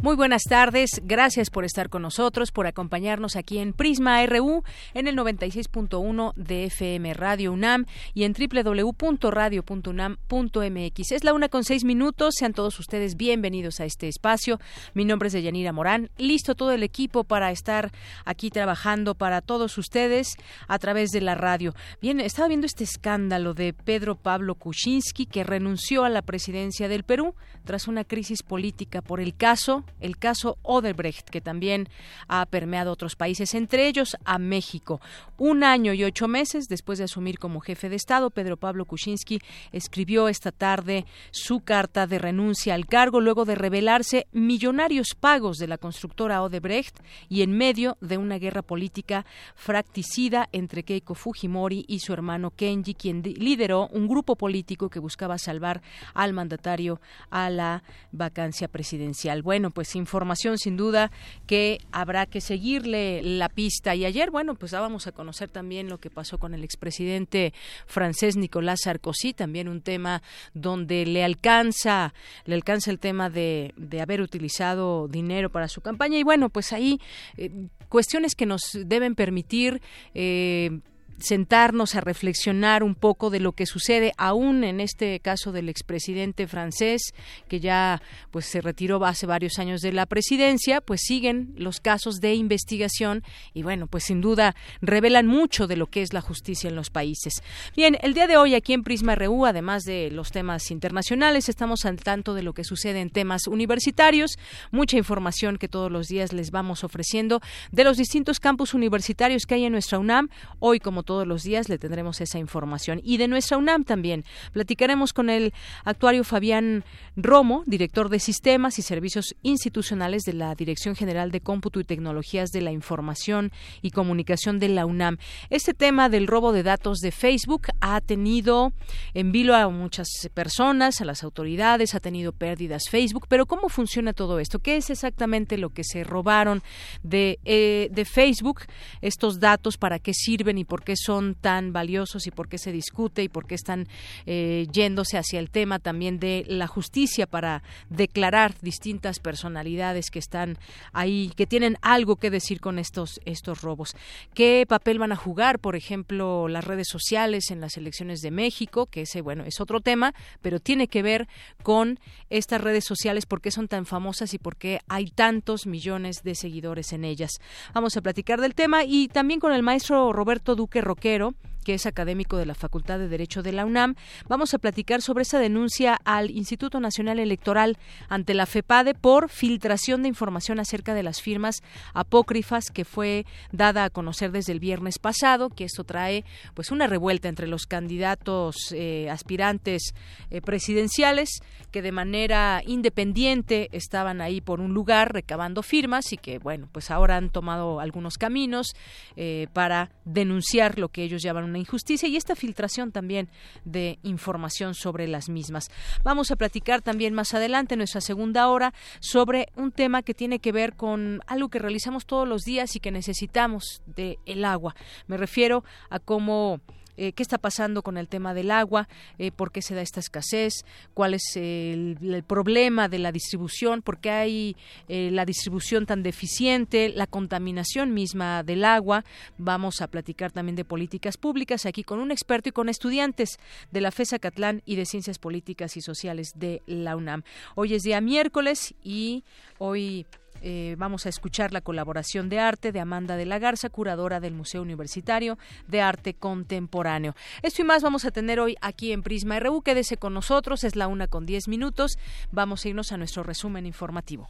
Muy buenas tardes, gracias por estar con nosotros, por acompañarnos aquí en Prisma RU en el 96.1 de FM Radio UNAM y en www.radio.unam.mx. Es la una con seis minutos, sean todos ustedes bienvenidos a este espacio. Mi nombre es Deyanira Morán, listo todo el equipo para estar aquí trabajando para todos ustedes a través de la radio. Bien, estaba viendo este escándalo de Pedro Pablo Kuczynski que renunció a la presidencia del Perú tras una crisis política por el caso el caso Odebrecht, que también ha permeado otros países, entre ellos a México. Un año y ocho meses después de asumir como jefe de Estado, Pedro Pablo Kuczynski escribió esta tarde su carta de renuncia al cargo luego de revelarse millonarios pagos de la constructora Odebrecht y en medio de una guerra política fracticida entre Keiko Fujimori y su hermano Kenji, quien lideró un grupo político que buscaba salvar al mandatario a la vacancia presidencial. Bueno, pues información sin duda que habrá que seguirle la pista. Y ayer, bueno, pues dábamos a conocer también lo que pasó con el expresidente francés Nicolás Sarkozy, también un tema donde le alcanza, le alcanza el tema de, de haber utilizado dinero para su campaña. Y bueno, pues ahí eh, cuestiones que nos deben permitir eh, sentarnos a reflexionar un poco de lo que sucede aún en este caso del expresidente francés que ya pues se retiró hace varios años de la presidencia pues siguen los casos de investigación y bueno pues sin duda revelan mucho de lo que es la justicia en los países. Bien el día de hoy aquí en Prisma RU además de los temas internacionales estamos al tanto de lo que sucede en temas universitarios mucha información que todos los días les vamos ofreciendo de los distintos campus universitarios que hay en nuestra UNAM. Hoy como todos los días le tendremos esa información. Y de nuestra UNAM también. Platicaremos con el actuario Fabián Romo, director de Sistemas y Servicios Institucionales de la Dirección General de Cómputo y Tecnologías de la Información y Comunicación de la UNAM. Este tema del robo de datos de Facebook ha tenido en vilo a muchas personas, a las autoridades, ha tenido pérdidas Facebook, pero ¿cómo funciona todo esto? ¿Qué es exactamente lo que se robaron de, eh, de Facebook? Estos datos, ¿para qué sirven y por qué son tan valiosos y por qué se discute y por qué están eh, yéndose hacia el tema también de la justicia para declarar distintas personalidades que están ahí, que tienen algo que decir con estos, estos robos. ¿Qué papel van a jugar, por ejemplo, las redes sociales en las elecciones de México? Que ese, bueno, es otro tema, pero tiene que ver con estas redes sociales, por qué son tan famosas y por qué hay tantos millones de seguidores en ellas. Vamos a platicar del tema y también con el maestro Roberto Duque Roquero, que es académico de la Facultad de Derecho de la UNAM. Vamos a platicar sobre esa denuncia al Instituto Nacional Electoral ante la FEPADE por filtración de información acerca de las firmas apócrifas que fue dada a conocer desde el viernes pasado, que esto trae pues una revuelta entre los candidatos eh, aspirantes eh, presidenciales que de manera independiente estaban ahí por un lugar recabando firmas y que bueno pues ahora han tomado algunos caminos eh, para denunciar lo que ellos llaman una injusticia y esta filtración también de información sobre las mismas. Vamos a platicar también más adelante en nuestra segunda hora sobre un tema que tiene que ver con algo que realizamos todos los días y que necesitamos de el agua. Me refiero a cómo eh, qué está pasando con el tema del agua, eh, por qué se da esta escasez, cuál es el, problema de la distribución, por qué hay eh, la distribución tan deficiente, la contaminación misma del agua. Vamos a platicar también de políticas públicas aquí con un experto y con estudiantes de la FESA Catlán y de Ciencias Políticas y Sociales de la UNAM. Hoy es día miércoles y hoy eh, vamos a escuchar la colaboración de arte de Amanda de la Garza, curadora del Museo Universitario de Arte Contemporáneo. Esto y más vamos a tener hoy aquí en Prisma RU. Quédese con nosotros, es la una con diez minutos. Vamos a irnos a nuestro resumen informativo.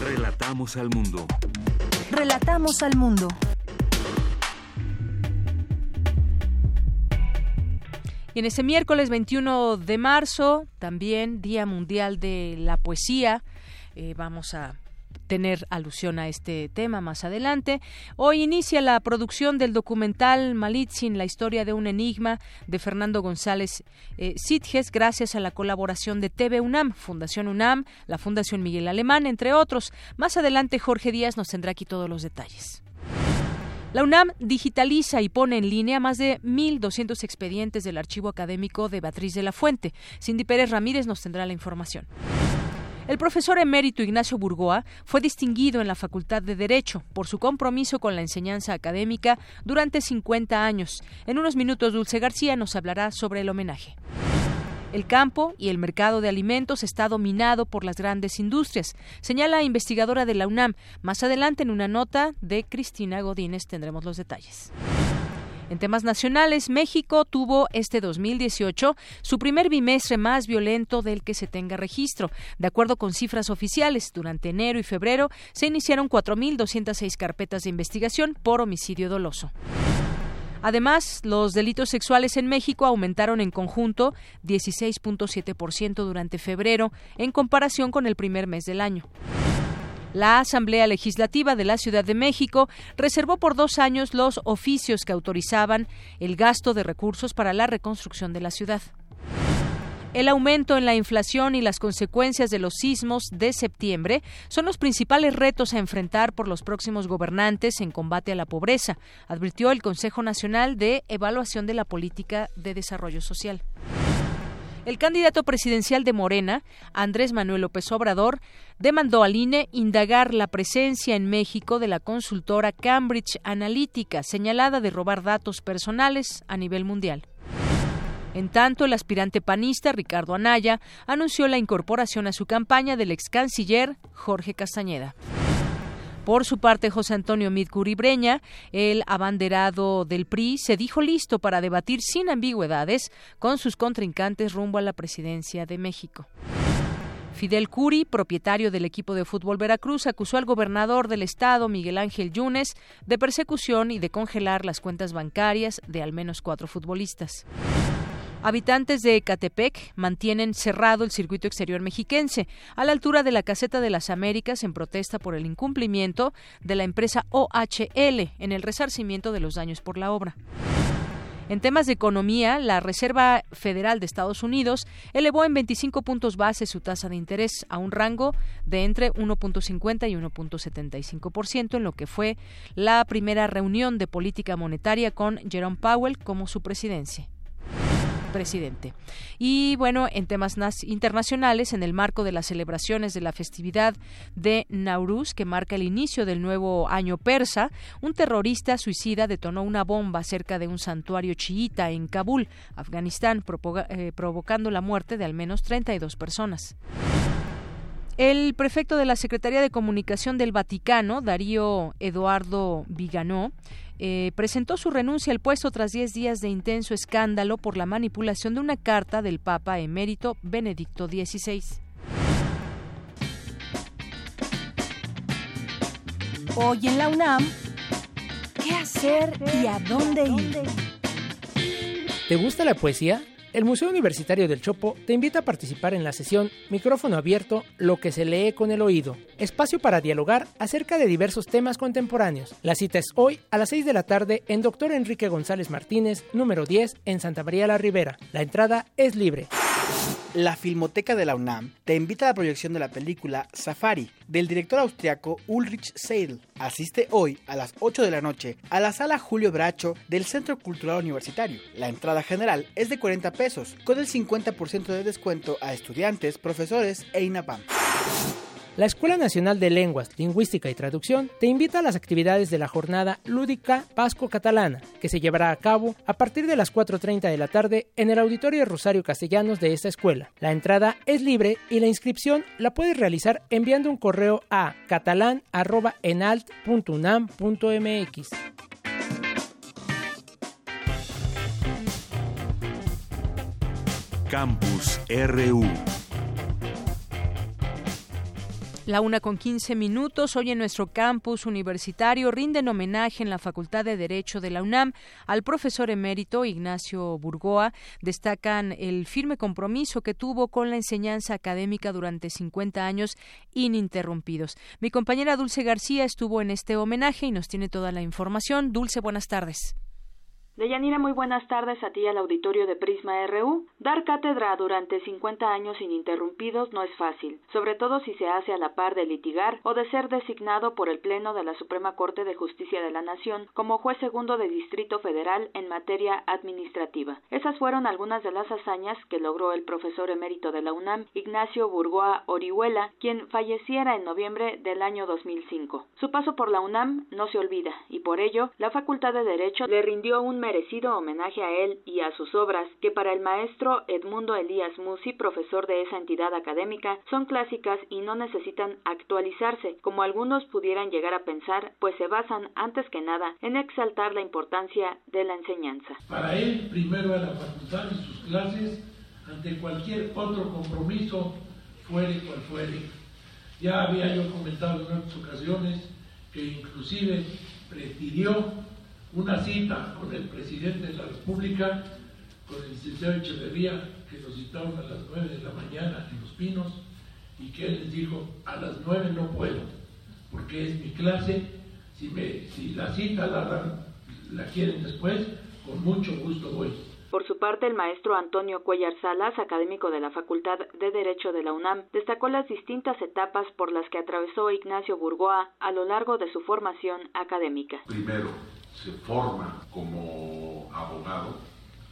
Relatamos al mundo. Relatamos al mundo. Y en este miércoles 21 de marzo, también Día Mundial de la Poesía, eh, vamos a tener alusión a este tema más adelante. Hoy inicia la producción del documental Malitzin, la historia de un enigma de Fernando González eh, Sitges, gracias a la colaboración de TV UNAM, Fundación UNAM, la Fundación Miguel Alemán, entre otros. Más adelante Jorge Díaz nos tendrá aquí todos los detalles. La UNAM digitaliza y pone en línea más de 1.200 expedientes del archivo académico de Beatriz de la Fuente. Cindy Pérez Ramírez nos tendrá la información. El profesor emérito Ignacio Burgoa fue distinguido en la Facultad de Derecho por su compromiso con la enseñanza académica durante 50 años. En unos minutos Dulce García nos hablará sobre el homenaje. El campo y el mercado de alimentos está dominado por las grandes industrias, señala investigadora de la UNAM. Más adelante en una nota de Cristina Godínez tendremos los detalles. En temas nacionales, México tuvo este 2018 su primer bimestre más violento del que se tenga registro. De acuerdo con cifras oficiales, durante enero y febrero se iniciaron 4.206 carpetas de investigación por homicidio doloso. Además, los delitos sexuales en México aumentaron en conjunto 16.7% durante febrero en comparación con el primer mes del año. La Asamblea Legislativa de la Ciudad de México reservó por dos años los oficios que autorizaban el gasto de recursos para la reconstrucción de la ciudad. El aumento en la inflación y las consecuencias de los sismos de septiembre son los principales retos a enfrentar por los próximos gobernantes en combate a la pobreza, advirtió el Consejo Nacional de Evaluación de la Política de Desarrollo Social. El candidato presidencial de Morena, Andrés Manuel López Obrador, demandó al INE indagar la presencia en México de la consultora Cambridge Analytica, señalada de robar datos personales a nivel mundial. En tanto, el aspirante panista Ricardo Anaya anunció la incorporación a su campaña del ex canciller Jorge Castañeda. Por su parte, José Antonio Midcuribreña, el abanderado del PRI, se dijo listo para debatir sin ambigüedades con sus contrincantes rumbo a la presidencia de México. Fidel Curi, propietario del equipo de fútbol Veracruz, acusó al gobernador del estado, Miguel Ángel Yunes, de persecución y de congelar las cuentas bancarias de al menos cuatro futbolistas. Habitantes de Ecatepec mantienen cerrado el circuito exterior mexiquense a la altura de la caseta de las Américas en protesta por el incumplimiento de la empresa OHL en el resarcimiento de los daños por la obra. En temas de economía, la Reserva Federal de Estados Unidos elevó en 25 puntos base su tasa de interés a un rango de entre 1.50 y 1.75% en lo que fue la primera reunión de política monetaria con Jerome Powell como su presidencia presidente. Y bueno, en temas internacionales, en el marco de las celebraciones de la festividad de Nauruz, que marca el inicio del nuevo año persa, un terrorista suicida detonó una bomba cerca de un santuario chiita en Kabul, Afganistán, eh, provocando la muerte de al menos 32 personas. El prefecto de la Secretaría de Comunicación del Vaticano, Darío Eduardo Viganó, eh, presentó su renuncia al puesto tras 10 días de intenso escándalo por la manipulación de una carta del Papa emérito Benedicto XVI. Hoy en la UNAM, ¿qué hacer y a dónde ir? ¿Te gusta la poesía? El Museo Universitario del Chopo te invita a participar en la sesión Micrófono Abierto, lo que se lee con el oído, espacio para dialogar acerca de diversos temas contemporáneos. La cita es hoy a las 6 de la tarde en Dr. Enrique González Martínez, número 10, en Santa María la Ribera. La entrada es libre. La Filmoteca de la UNAM te invita a la proyección de la película Safari del director austriaco Ulrich Seidel. Asiste hoy a las 8 de la noche a la sala Julio Bracho del Centro Cultural Universitario. La entrada general es de 40 pesos, con el 50% de descuento a estudiantes, profesores e INAPAM. La Escuela Nacional de Lenguas, Lingüística y Traducción te invita a las actividades de la jornada lúdica Pasco Catalana, que se llevará a cabo a partir de las 4.30 de la tarde en el Auditorio Rosario Castellanos de esta escuela. La entrada es libre y la inscripción la puedes realizar enviando un correo a catalán.enalt.unam.mx. Campus RU La una con quince minutos. Hoy en nuestro campus universitario rinden homenaje en la Facultad de Derecho de la UNAM al profesor emérito Ignacio Burgoa. Destacan el firme compromiso que tuvo con la enseñanza académica durante 50 años ininterrumpidos. Mi compañera Dulce García estuvo en este homenaje y nos tiene toda la información. Dulce, buenas tardes. Deyanira, muy buenas tardes a ti al auditorio de Prisma RU. Dar cátedra durante 50 años ininterrumpidos no es fácil, sobre todo si se hace a la par de litigar o de ser designado por el Pleno de la Suprema Corte de Justicia de la Nación como juez segundo de Distrito Federal en materia administrativa. Esas fueron algunas de las hazañas que logró el profesor emérito de la UNAM, Ignacio Burgoa Orihuela, quien falleciera en noviembre del año 2005. Su paso por la UNAM no se olvida y por ello la Facultad de Derecho le rindió un merecido homenaje a él y a sus obras, que para el maestro Edmundo Elías Musi, profesor de esa entidad académica, son clásicas y no necesitan actualizarse, como algunos pudieran llegar a pensar, pues se basan antes que nada en exaltar la importancia de la enseñanza. Para él, primero a la facultad y sus clases, ante cualquier otro compromiso, fuere cual fuere. Ya había yo comentado en otras ocasiones que inclusive prefirió una cita con el presidente de la República, con el licenciado Echeverría, que nos citaron a las 9 de la mañana en Los Pinos, y que él les dijo, a las 9 no puedo, porque es mi clase, si, me, si la cita la, la quieren después, con mucho gusto voy. Por su parte, el maestro Antonio Cuellar Salas, académico de la Facultad de Derecho de la UNAM, destacó las distintas etapas por las que atravesó Ignacio Burgoa a lo largo de su formación académica. Primero, se forma como abogado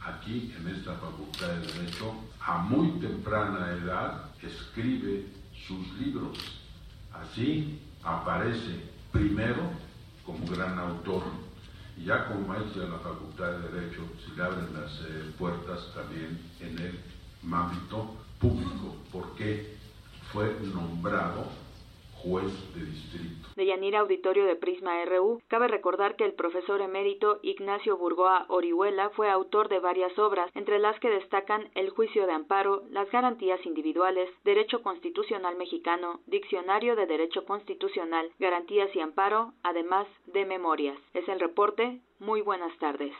aquí en esta Facultad de Derecho, a muy temprana edad escribe sus libros. Así aparece primero como gran autor ya como maestro de la Facultad de Derecho se le abren las eh, puertas también en el ámbito público, porque fue nombrado de distrito. Auditorio de Prisma RU, cabe recordar que el profesor emérito Ignacio Burgoa Orihuela fue autor de varias obras, entre las que destacan El juicio de amparo, Las garantías individuales, Derecho constitucional mexicano, Diccionario de Derecho constitucional, Garantías y amparo, además de memorias. Es el reporte. Muy buenas tardes.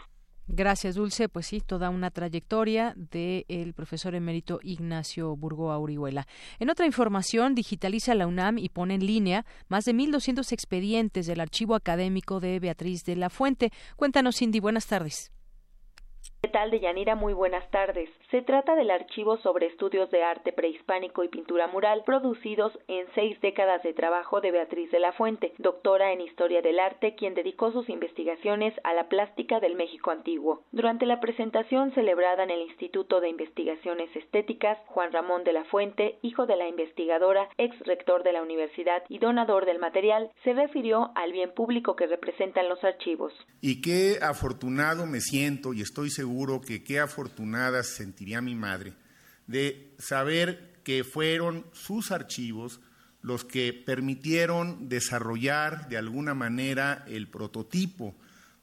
Gracias, Dulce. Pues sí, toda una trayectoria del profesor emérito Ignacio Burgoa Urihuela. En otra información, digitaliza la UNAM y pone en línea más de 1.200 expedientes del archivo académico de Beatriz de la Fuente. Cuéntanos, Cindy. Buenas tardes. ¿Qué tal, Deyanira? Muy buenas tardes. Se trata del archivo sobre estudios de arte prehispánico y pintura mural producidos en seis décadas de trabajo de Beatriz de la Fuente, doctora en Historia del Arte, quien dedicó sus investigaciones a la plástica del México antiguo. Durante la presentación celebrada en el Instituto de Investigaciones Estéticas, Juan Ramón de la Fuente, hijo de la investigadora, ex rector de la universidad y donador del material, se refirió al bien público que representan los archivos. Y qué afortunado me siento y estoy seguro que qué afortunada sentiría mi madre de saber que fueron sus archivos los que permitieron desarrollar de alguna manera el prototipo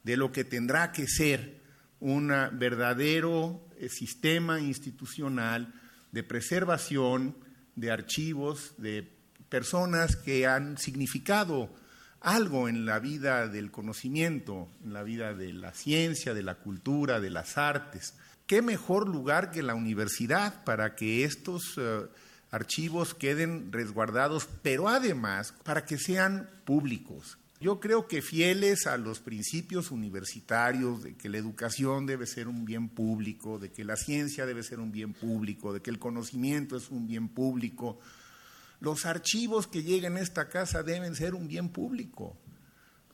de lo que tendrá que ser un verdadero eh, sistema institucional de preservación de archivos de personas que han significado algo en la vida del conocimiento, en la vida de la ciencia, de la cultura, de las artes. ¿Qué mejor lugar que la universidad para que estos eh, archivos queden resguardados, pero además para que sean públicos? Yo creo que fieles a los principios universitarios de que la educación debe ser un bien público, de que la ciencia debe ser un bien público, de que el conocimiento es un bien público, los archivos que lleguen a esta casa deben ser un bien público.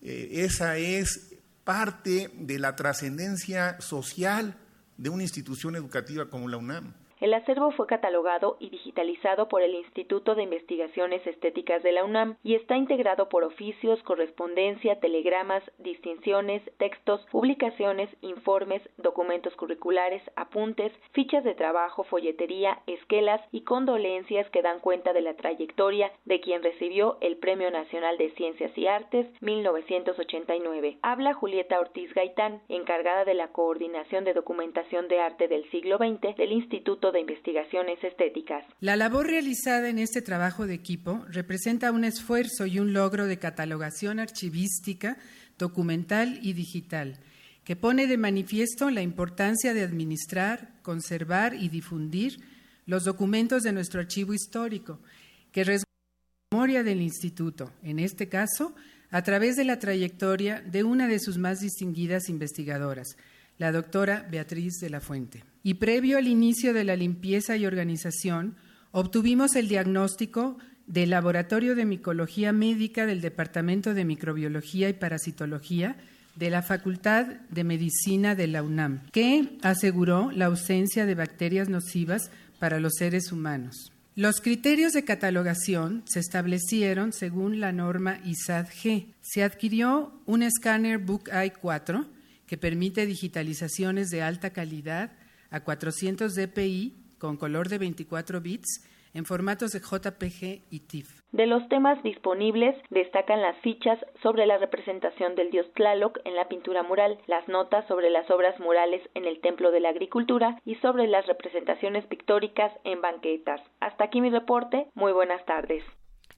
Eh, esa es parte de la trascendencia social de una institución educativa como la UNAM. El acervo fue catalogado y digitalizado por el Instituto de Investigaciones Estéticas de la UNAM y está integrado por oficios, correspondencia, telegramas, distinciones, textos, publicaciones, informes, documentos curriculares, apuntes, fichas de trabajo, folletería, esquelas y condolencias que dan cuenta de la trayectoria de quien recibió el Premio Nacional de Ciencias y Artes 1989. Habla Julieta Ortiz Gaitán, encargada de la coordinación de documentación de arte del siglo XX del Instituto De Investigaciones Estéticas. La labor realizada en este trabajo de equipo representa un esfuerzo y un logro de catalogación archivística, documental y digital, que pone de manifiesto la importancia de administrar, conservar y difundir los documentos de nuestro archivo histórico, que resguarda la memoria del Instituto, en este caso, a través de la trayectoria de una de sus más distinguidas investigadoras, la doctora Beatriz de la Fuente. Y previo al inicio de la limpieza y organización, obtuvimos el diagnóstico del Laboratorio de Micología Médica del Departamento de Microbiología y Parasitología de la Facultad de Medicina de la UNAM, que aseguró la ausencia de bacterias nocivas para los seres humanos. Los criterios de catalogación se establecieron según la norma ISAD-G. Se adquirió un escáner Book Eye 4 que permite digitalizaciones de alta calidad a 400 dpi con color de 24 bits en formatos de JPG y TIFF. De los temas disponibles destacan las fichas sobre la representación del dios Tlaloc en la pintura mural, las notas sobre las obras murales en el Templo de la Agricultura y sobre las representaciones pictóricas en banquetas. Hasta aquí mi reporte. Muy buenas tardes.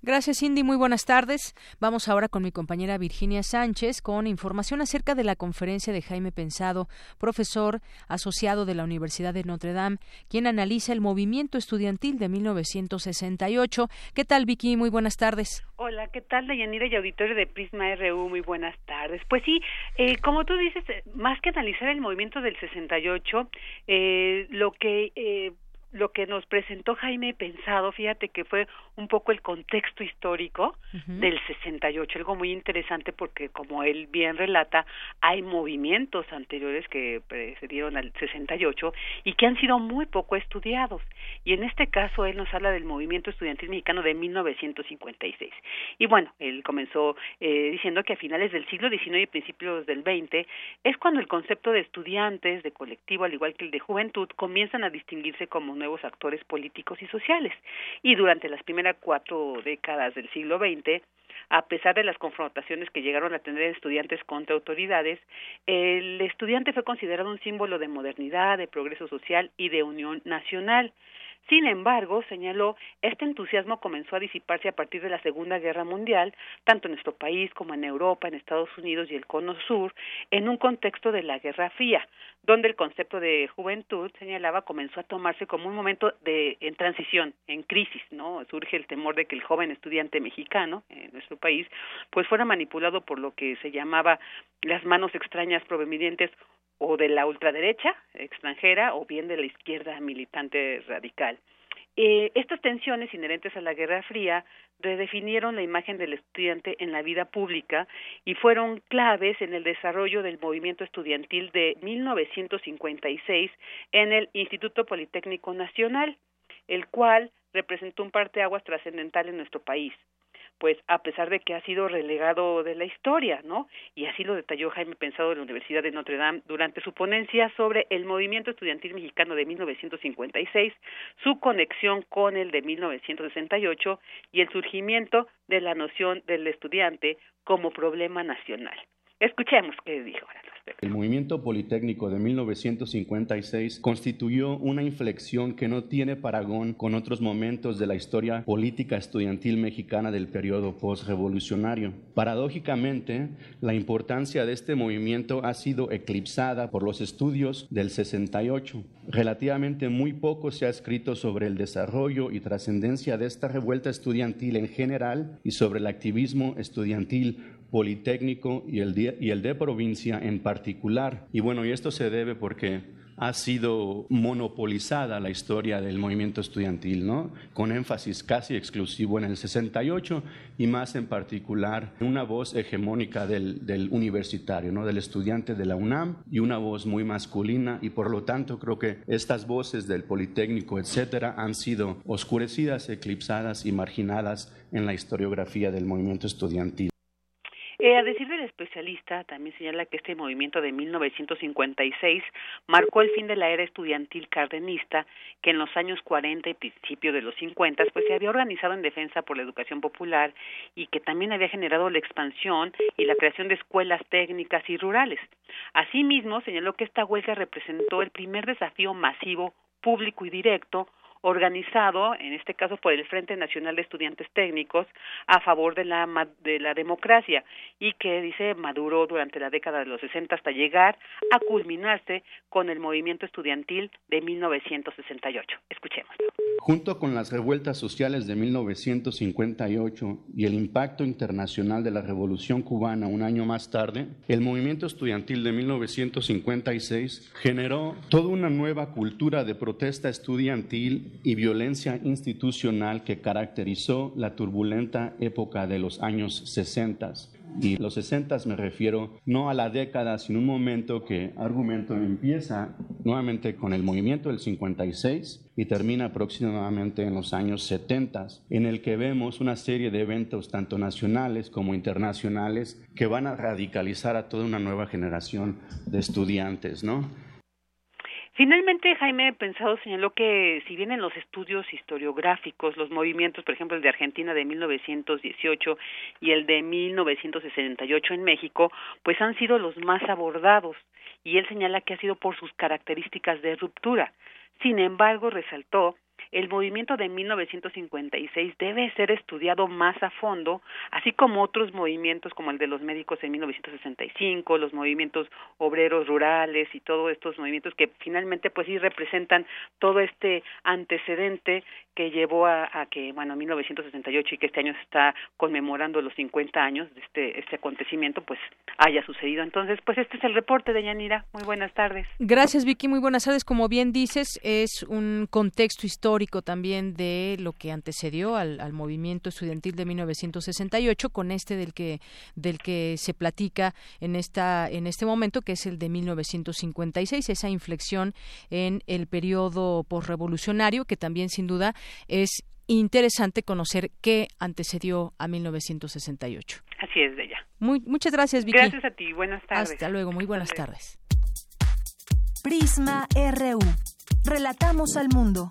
Gracias, Cindy. Muy buenas tardes. Vamos ahora con mi compañera Virginia Sánchez con información acerca de la conferencia de Jaime Pensado, profesor asociado de la Universidad de Notre Dame, quien analiza el movimiento estudiantil de 1968. ¿Qué tal, Vicky? Muy buenas tardes. Hola, ¿qué tal, Dayanira y auditorio de Prisma RU? Muy buenas tardes. Pues sí, eh, como tú dices, más que analizar el movimiento del 68, eh, lo que eh, lo que nos presentó Jaime Pensado, fíjate que fue un poco el contexto histórico del 68, algo muy interesante porque como él bien relata, hay movimientos anteriores que precedieron al 68 y que han sido muy poco estudiados. Y en este caso él nos habla del movimiento estudiantil mexicano de 1956. Y bueno, él comenzó eh, diciendo que a finales del siglo XIX y principios del XX es cuando el concepto de estudiantes, de colectivo, al igual que el de juventud, comienzan a distinguirse como nuevos actores políticos y sociales. Y durante las primeras cuatro décadas del siglo XX, a pesar de las confrontaciones que llegaron a tener estudiantes contra autoridades, el estudiante fue considerado un símbolo de modernidad, de progreso social y de unión nacional. Sin embargo, señaló, este entusiasmo comenzó a disiparse a partir de la Segunda Guerra Mundial, tanto en nuestro país como en Europa, en Estados Unidos y el Cono Sur, en un contexto de la Guerra Fría, donde el concepto de juventud, señalaba, comenzó a tomarse como un momento de en transición, en crisis, ¿no? Surge el temor de que el joven estudiante mexicano en nuestro país pues fuera manipulado por lo que se llamaba las manos extrañas provenientes o de la ultraderecha extranjera o bien de la izquierda militante radical. Eh, estas tensiones inherentes a la Guerra Fría redefinieron la imagen del estudiante en la vida pública y fueron claves en el desarrollo del movimiento estudiantil de 1956 en el Instituto Politécnico Nacional, el cual representó un parteaguas trascendental en nuestro país pues a pesar de que ha sido relegado de la historia, ¿no? Y así lo detalló Jaime Pensado de la Universidad de Notre Dame durante su ponencia sobre el movimiento estudiantil mexicano de 1956, su conexión con el de 1968 y el surgimiento de la noción del estudiante como problema nacional. Escuchemos qué dijo. El movimiento politécnico de 1956 constituyó una inflexión que no tiene paragón con otros momentos de la historia política estudiantil mexicana del periodo postrevolucionario. Paradójicamente, la importancia de este movimiento ha sido eclipsada por los estudios del 68. Relativamente muy poco se ha escrito sobre el desarrollo y trascendencia de esta revuelta estudiantil en general y sobre el activismo estudiantil politécnico y el, de, provincia en particular. Y bueno, y esto se debe porque ha sido monopolizada la historia del movimiento estudiantil, ¿no? con énfasis casi exclusivo en el 68 y más en particular una voz hegemónica del, universitario, ¿no? del estudiante de la UNAM y una voz muy masculina y por lo tanto creo que estas voces del Politécnico, etcétera, han sido oscurecidas, eclipsadas y marginadas en la historiografía del movimiento estudiantil. Eh, a decir del especialista, también señala que este movimiento de 1956 marcó el fin de la era estudiantil cardenista, que en los años 40 y principio de los 50 pues se había organizado en defensa por la educación popular y que también había generado la expansión y la creación de escuelas técnicas y rurales. Asimismo, señaló que esta huelga representó el primer desafío masivo público y directo organizado, en este caso por el Frente Nacional de Estudiantes Técnicos, a favor de la, de la democracia y que, dice, maduró durante la década de los 60 hasta llegar a culminarse con el movimiento estudiantil de 1968. Escuchemos. Junto con las revueltas sociales de 1958 y el impacto internacional de la Revolución cubana un año más tarde, el movimiento estudiantil de 1956 generó toda una nueva cultura de protesta estudiantil y violencia institucional que caracterizó la turbulenta época de los años 60. Y los 60 me refiero no a la década, sino un momento que argumento empieza nuevamente con el movimiento del 56 y termina aproximadamente en los años 70, en el que vemos una serie de eventos tanto nacionales como internacionales que van a radicalizar a toda una nueva generación de estudiantes, ¿no? Finalmente, Jaime Pensado señaló que si bien en los estudios historiográficos, los movimientos, por ejemplo, el de Argentina de 1918 y el de 1968 en México, pues han sido los más abordados, y él señala que ha sido por sus características de ruptura. Sin embargo, resaltó el movimiento de 1956 debe ser estudiado más a fondo, así como otros movimientos como el de los médicos en 1965, los movimientos obreros rurales y todos estos movimientos que finalmente pues sí representan todo este antecedente que llevó a, que, bueno, 1968 y que este año se está conmemorando los 50 años de este, este acontecimiento, pues haya sucedido. Entonces, pues este es el reporte de Yanira. Muy buenas tardes. Gracias, Vicky. Muy buenas tardes. Como bien dices, es un contexto histórico también de lo que antecedió al, al movimiento estudiantil de 1968 con este del que, del que se platica en, esta, en este momento, que es el de 1956, esa inflexión en el periodo postrevolucionario, que también sin duda es interesante conocer qué antecedió a 1968. Así es, ella. Muy, muchas gracias, Vicky. Gracias a ti. Buenas tardes. Hasta luego. Muy buenas tardes. Prisma RU. Relatamos al mundo.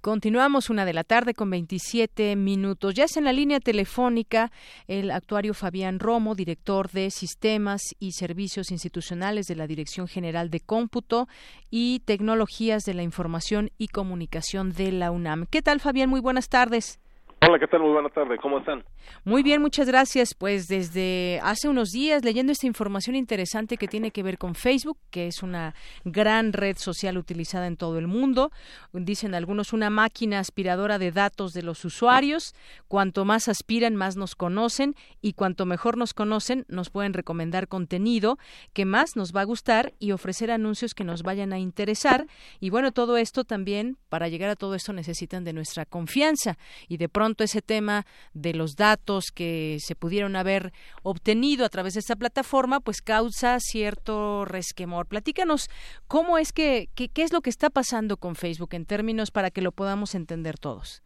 Continuamos una de la tarde con 27 minutos. Ya es en la línea telefónica el actuario Fabián Romo, director de Sistemas y Servicios Institucionales de la Dirección General de Cómputo y Tecnologías de la Información y Comunicación de la UNAM. ¿Qué tal, Fabián? Muy buenas tardes. Hola, ¿qué tal? Muy buena tarde. ¿Cómo están? Muy bien, muchas gracias. Pues desde hace unos días leyendo esta información interesante que tiene que ver con Facebook, que es una gran red social utilizada en todo el mundo. Dicen algunos una máquina aspiradora de datos de los usuarios. Cuanto más aspiran, más nos conocen y cuanto mejor nos conocen, nos pueden recomendar contenido que más nos va a gustar y ofrecer anuncios que nos vayan a interesar. Y bueno, todo esto también, para llegar a todo esto necesitan de nuestra confianza y de pronto ese tema de los datos que se pudieron haber obtenido a través de esta plataforma, pues causa cierto resquemor. Platícanos cómo es que, qué es lo que está pasando con Facebook en términos para que lo podamos entender todos.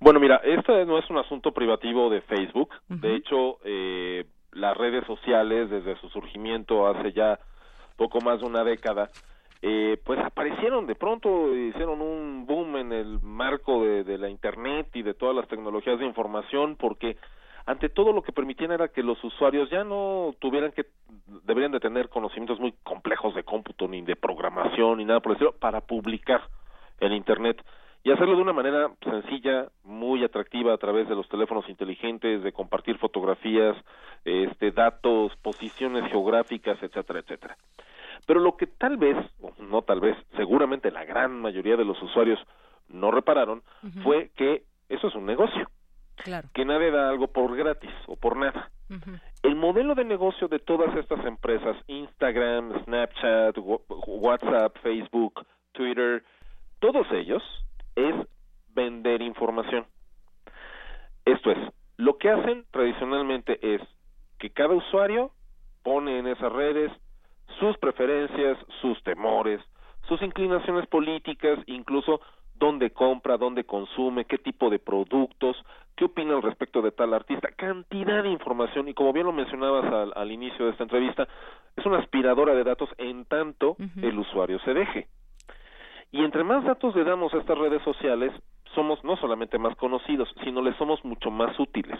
Bueno, mira, este no es un asunto privativo de Facebook. De hecho, eh, las redes sociales, desde su surgimiento hace ya poco más de una década, eh, pues aparecieron de pronto, hicieron un boom en el marco de, la Internet y de todas las tecnologías de información, porque ante todo lo que permitían era que los usuarios ya no tuvieran que, deberían de tener conocimientos muy complejos de cómputo, ni de programación, ni nada por el estilo, para publicar en Internet y hacerlo de una manera sencilla, muy atractiva a través de los teléfonos inteligentes, de compartir fotografías, este, datos, posiciones geográficas, etcétera, etcétera. Pero lo que tal vez, o no tal vez, seguramente la gran mayoría de los usuarios no repararon fue que eso es un negocio. Que nadie da algo por gratis o por nada. El modelo de negocio de todas estas empresas, Instagram, Snapchat, WhatsApp, Facebook, Twitter, todos ellos es vender información. Esto es, lo que hacen tradicionalmente es que cada usuario pone en esas redes sus preferencias, sus temores, sus inclinaciones políticas, incluso dónde compra, dónde consume, qué tipo de productos, qué opina al respecto de tal artista, cantidad de información y como bien lo mencionabas al, al inicio de esta entrevista, es una aspiradora de datos en tanto el usuario se deje. Y entre más datos le damos a estas redes sociales, somos no solamente más conocidos, sino le somos mucho más útiles.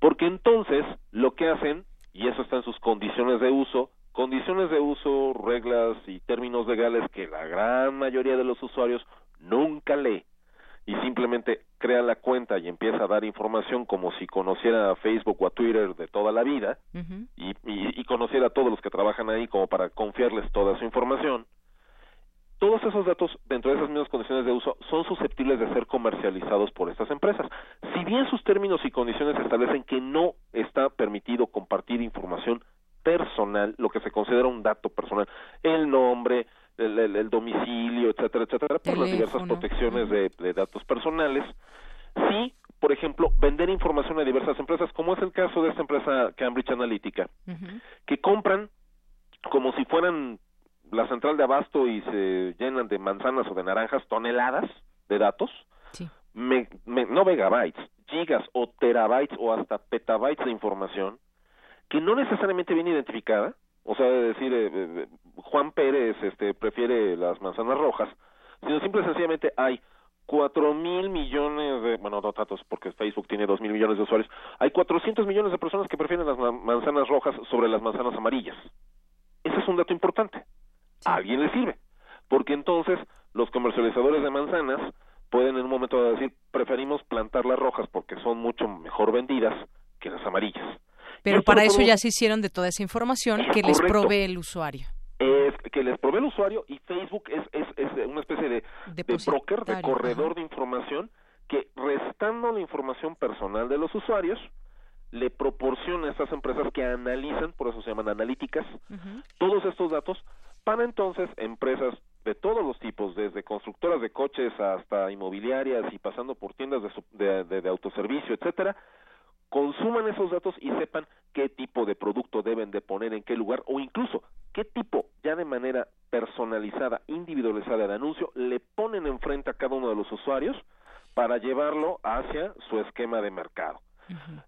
Porque entonces lo que hacen, y eso está en sus condiciones de uso, condiciones de uso, reglas y términos legales que la gran mayoría de los usuarios nunca lee. Y simplemente crea la cuenta y empieza a dar información como si conociera a Facebook o a Twitter de toda la vida y, y, conociera a todos los que trabajan ahí como para confiarles toda su información, todos esos datos dentro de esas mismas condiciones de uso son susceptibles de ser comercializados por estas empresas. Si bien sus términos y condiciones establecen que no está permitido compartir información personal, lo que se considera un dato personal, el nombre, el, domicilio, etcétera, etcétera, por las diversas protecciones de, datos personales. Sí, por ejemplo, vender información a diversas empresas, como es el caso de esta empresa Cambridge Analytica, que compran como si fueran la central de abasto y se llenan de manzanas o de naranjas toneladas de datos, no megabytes, gigas o terabytes o hasta petabytes de información que no necesariamente viene identificada, o sea, de decir eh, eh, Juan Pérez este prefiere las manzanas rojas, sino simple y sencillamente hay cuatro mil millones de, bueno, no datos porque Facebook tiene dos mil millones de usuarios, hay cuatrocientos millones de personas que prefieren las manzanas rojas sobre las manzanas amarillas. Ese es un dato importante a alguien le sirve. Porque entonces los comercializadores de manzanas pueden en un momento decir, preferimos plantar las rojas porque son mucho mejor vendidas que las amarillas. Pero para eso ya se hicieron de toda esa información que les provee el usuario. Es que les provee el usuario y Facebook es, es, es una especie de, de broker, de corredor de información que restando la información personal de los usuarios, le proporciona a estas empresas que analizan, por eso se llaman analíticas, todos estos datos para entonces empresas de todos los tipos, desde constructoras de coches hasta inmobiliarias y pasando por tiendas de, de, autoservicio, etcétera, consuman esos datos y sepan qué tipo de producto deben de poner en qué lugar o incluso qué tipo ya de manera personalizada, individualizada de anuncio le ponen enfrente a cada uno de los usuarios para llevarlo hacia su esquema de mercado.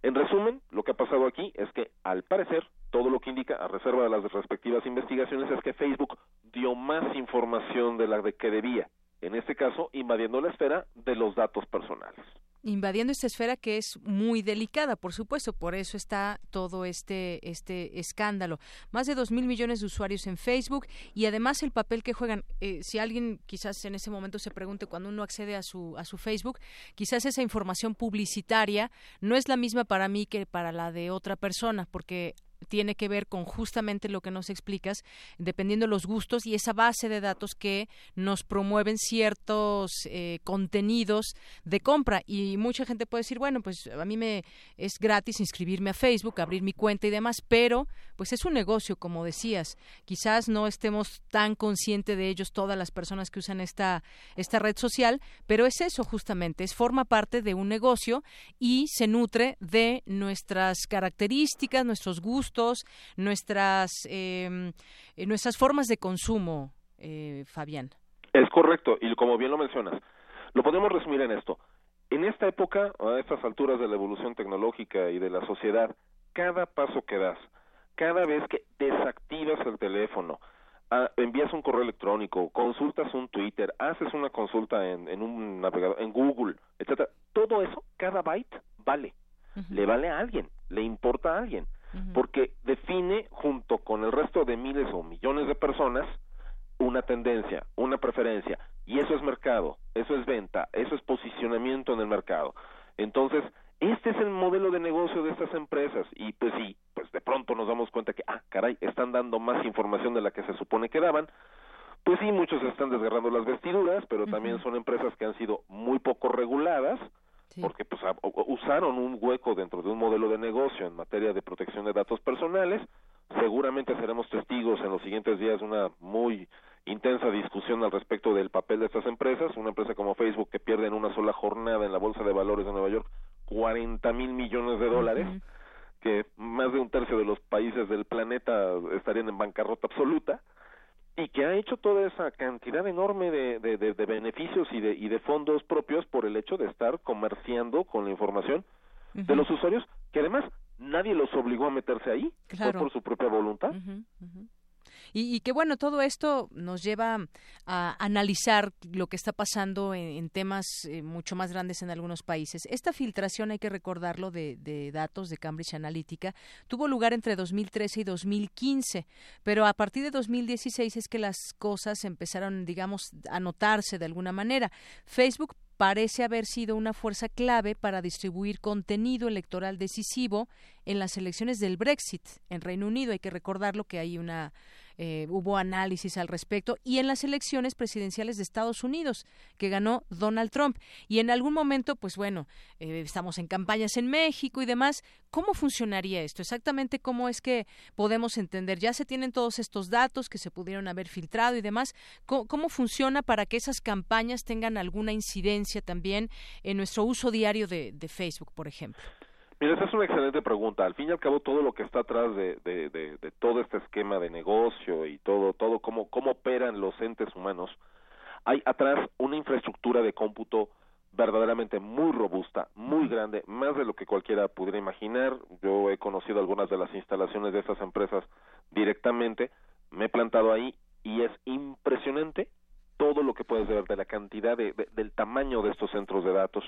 En resumen, lo que ha pasado aquí es que, al parecer, todo lo que indica, a reserva de las respectivas investigaciones, es que Facebook dio más información de la de que debía, en este caso, invadiendo la esfera de los datos personales invadiendo esta esfera que es muy delicada, por supuesto, por eso está todo este este escándalo. Más de dos mil millones de usuarios en Facebook y además el papel que juegan. Eh, si alguien quizás en ese momento se pregunte cuando uno accede a su a su Facebook, quizás esa información publicitaria no es la misma para mí que para la de otra persona, porque tiene que ver con justamente lo que nos explicas, dependiendo de los gustos y esa base de datos que nos promueven ciertos eh, contenidos de compra. Y mucha gente puede decir, bueno, pues a mí me es gratis inscribirme a Facebook, abrir mi cuenta y demás, pero pues es un negocio, como decías. Quizás no estemos tan conscientes de ellos todas las personas que usan esta, esta red social, pero es eso justamente, es forma parte de un negocio y se nutre de nuestras características, nuestros gustos, nuestras, em, eh, nuestras formas de consumo, eh, Fabián. Es correcto, y como bien lo mencionas, lo podemos resumir en esto. En esta época, a estas alturas de la evolución tecnológica y de la sociedad, cada paso que das, cada vez que desactivas el teléfono, envías un correo electrónico, consultas un Twitter, haces una consulta en, en un navegador, en Google, etcétera, todo eso, cada byte vale, le vale a alguien, le importa a alguien porque define junto con el resto de miles o millones de personas una tendencia, una preferencia, y eso es mercado, eso es venta, eso es posicionamiento en el mercado. Entonces, este es el modelo de negocio de estas empresas y pues sí, pues de pronto nos damos cuenta que, ah, caray, están dando más información de la que se supone que daban. Pues sí, muchos están desgarrando las vestiduras, pero también son empresas que han sido muy poco reguladas, porque pues usaron un hueco dentro de un modelo de negocio en materia de protección de datos personales. Seguramente seremos testigos en los siguientes días de una muy intensa discusión al respecto del papel de estas empresas. Una empresa como Facebook que pierde en una sola jornada en la Bolsa de Valores de Nueva York 40 mil millones de dólares, que más de un tercio de los países del planeta estarían en bancarrota absoluta y que ha hecho toda esa cantidad enorme de, de, beneficios y de, y de fondos propios por el hecho de estar comerciando con la información de los usuarios, que además nadie los obligó a meterse ahí, fue por su propia voluntad. Y, y, que bueno, todo esto nos lleva a analizar lo que está pasando en, temas eh, mucho más grandes en algunos países. Esta filtración, hay que recordarlo, de, de, datos de Cambridge Analytica tuvo lugar entre 2013 y 2015, pero a partir de 2016 es que las cosas empezaron, digamos, a notarse de alguna manera. Facebook parece haber sido una fuerza clave para distribuir contenido electoral decisivo en las elecciones del Brexit en Reino Unido. Hay que recordarlo que hay una eh, hubo análisis al respecto, y en las elecciones presidenciales de Estados Unidos, que ganó Donald Trump. Y en algún momento, pues bueno, eh, estamos en campañas en México y demás. ¿Cómo funcionaría esto? Exactamente cómo es que podemos entender. Ya se tienen todos estos datos que se pudieron haber filtrado y demás. ¿Cómo, funciona para que esas campañas tengan alguna incidencia también en nuestro uso diario de Facebook, por ejemplo? Mira, esa es una excelente pregunta. Al fin y al cabo, todo lo que está atrás de, de, de, todo este esquema de negocio y todo, todo cómo, cómo operan los entes humanos, hay atrás una infraestructura de cómputo verdaderamente muy robusta, muy grande, más de lo que cualquiera pudiera imaginar. Yo he conocido algunas de las instalaciones de estas empresas directamente, me he plantado ahí y es impresionante todo lo que puedes ver de la cantidad de, del tamaño de estos centros de datos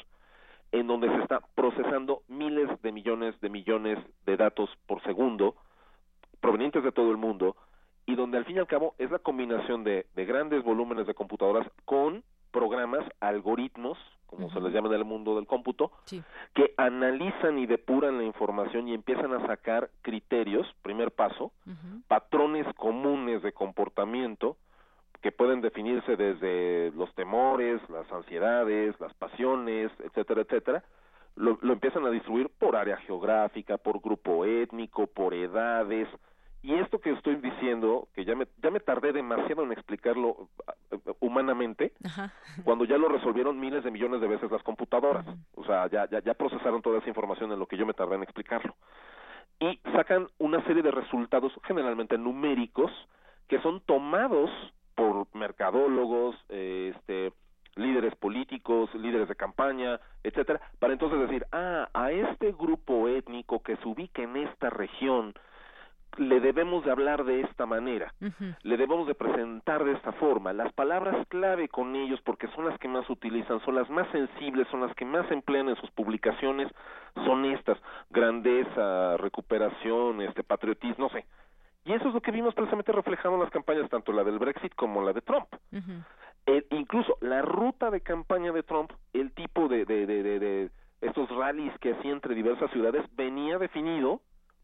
en donde se está procesando miles de millones de millones de datos por segundo provenientes de todo el mundo y donde al fin y al cabo es la combinación de, grandes volúmenes de computadoras con programas, algoritmos, como se les llama en el mundo del cómputo, que analizan y depuran la información y empiezan a sacar criterios, primer paso, patrones comunes de comportamiento, que pueden definirse desde los temores, las ansiedades, las pasiones, etcétera, etcétera, lo, lo, empiezan a distribuir por área geográfica, por grupo étnico, por edades. Y esto que estoy diciendo, que ya me, ya me tardé demasiado en explicarlo eh, humanamente, cuando ya lo resolvieron miles de millones de veces las computadoras. O sea, ya, ya, ya procesaron toda esa información en lo que yo me tardé en explicarlo. Y sacan una serie de resultados, generalmente numéricos, que son tomados por mercadólogos, este, líderes políticos, líderes de campaña, etcétera, para entonces decir, ah, a este grupo étnico que se ubica en esta región le debemos de hablar de esta manera, le debemos de presentar de esta forma. Las palabras clave con ellos, porque son las que más utilizan, son las más sensibles, son las que más emplean en sus publicaciones, son estas, grandeza, recuperación, este, patriotismo, no sé, y eso es lo que vimos precisamente reflejado en las campañas, tanto la del Brexit como la de Trump. Eh, incluso la ruta de campaña de Trump, el tipo de, de, de, de, estos rallies que hacía entre diversas ciudades, venía definido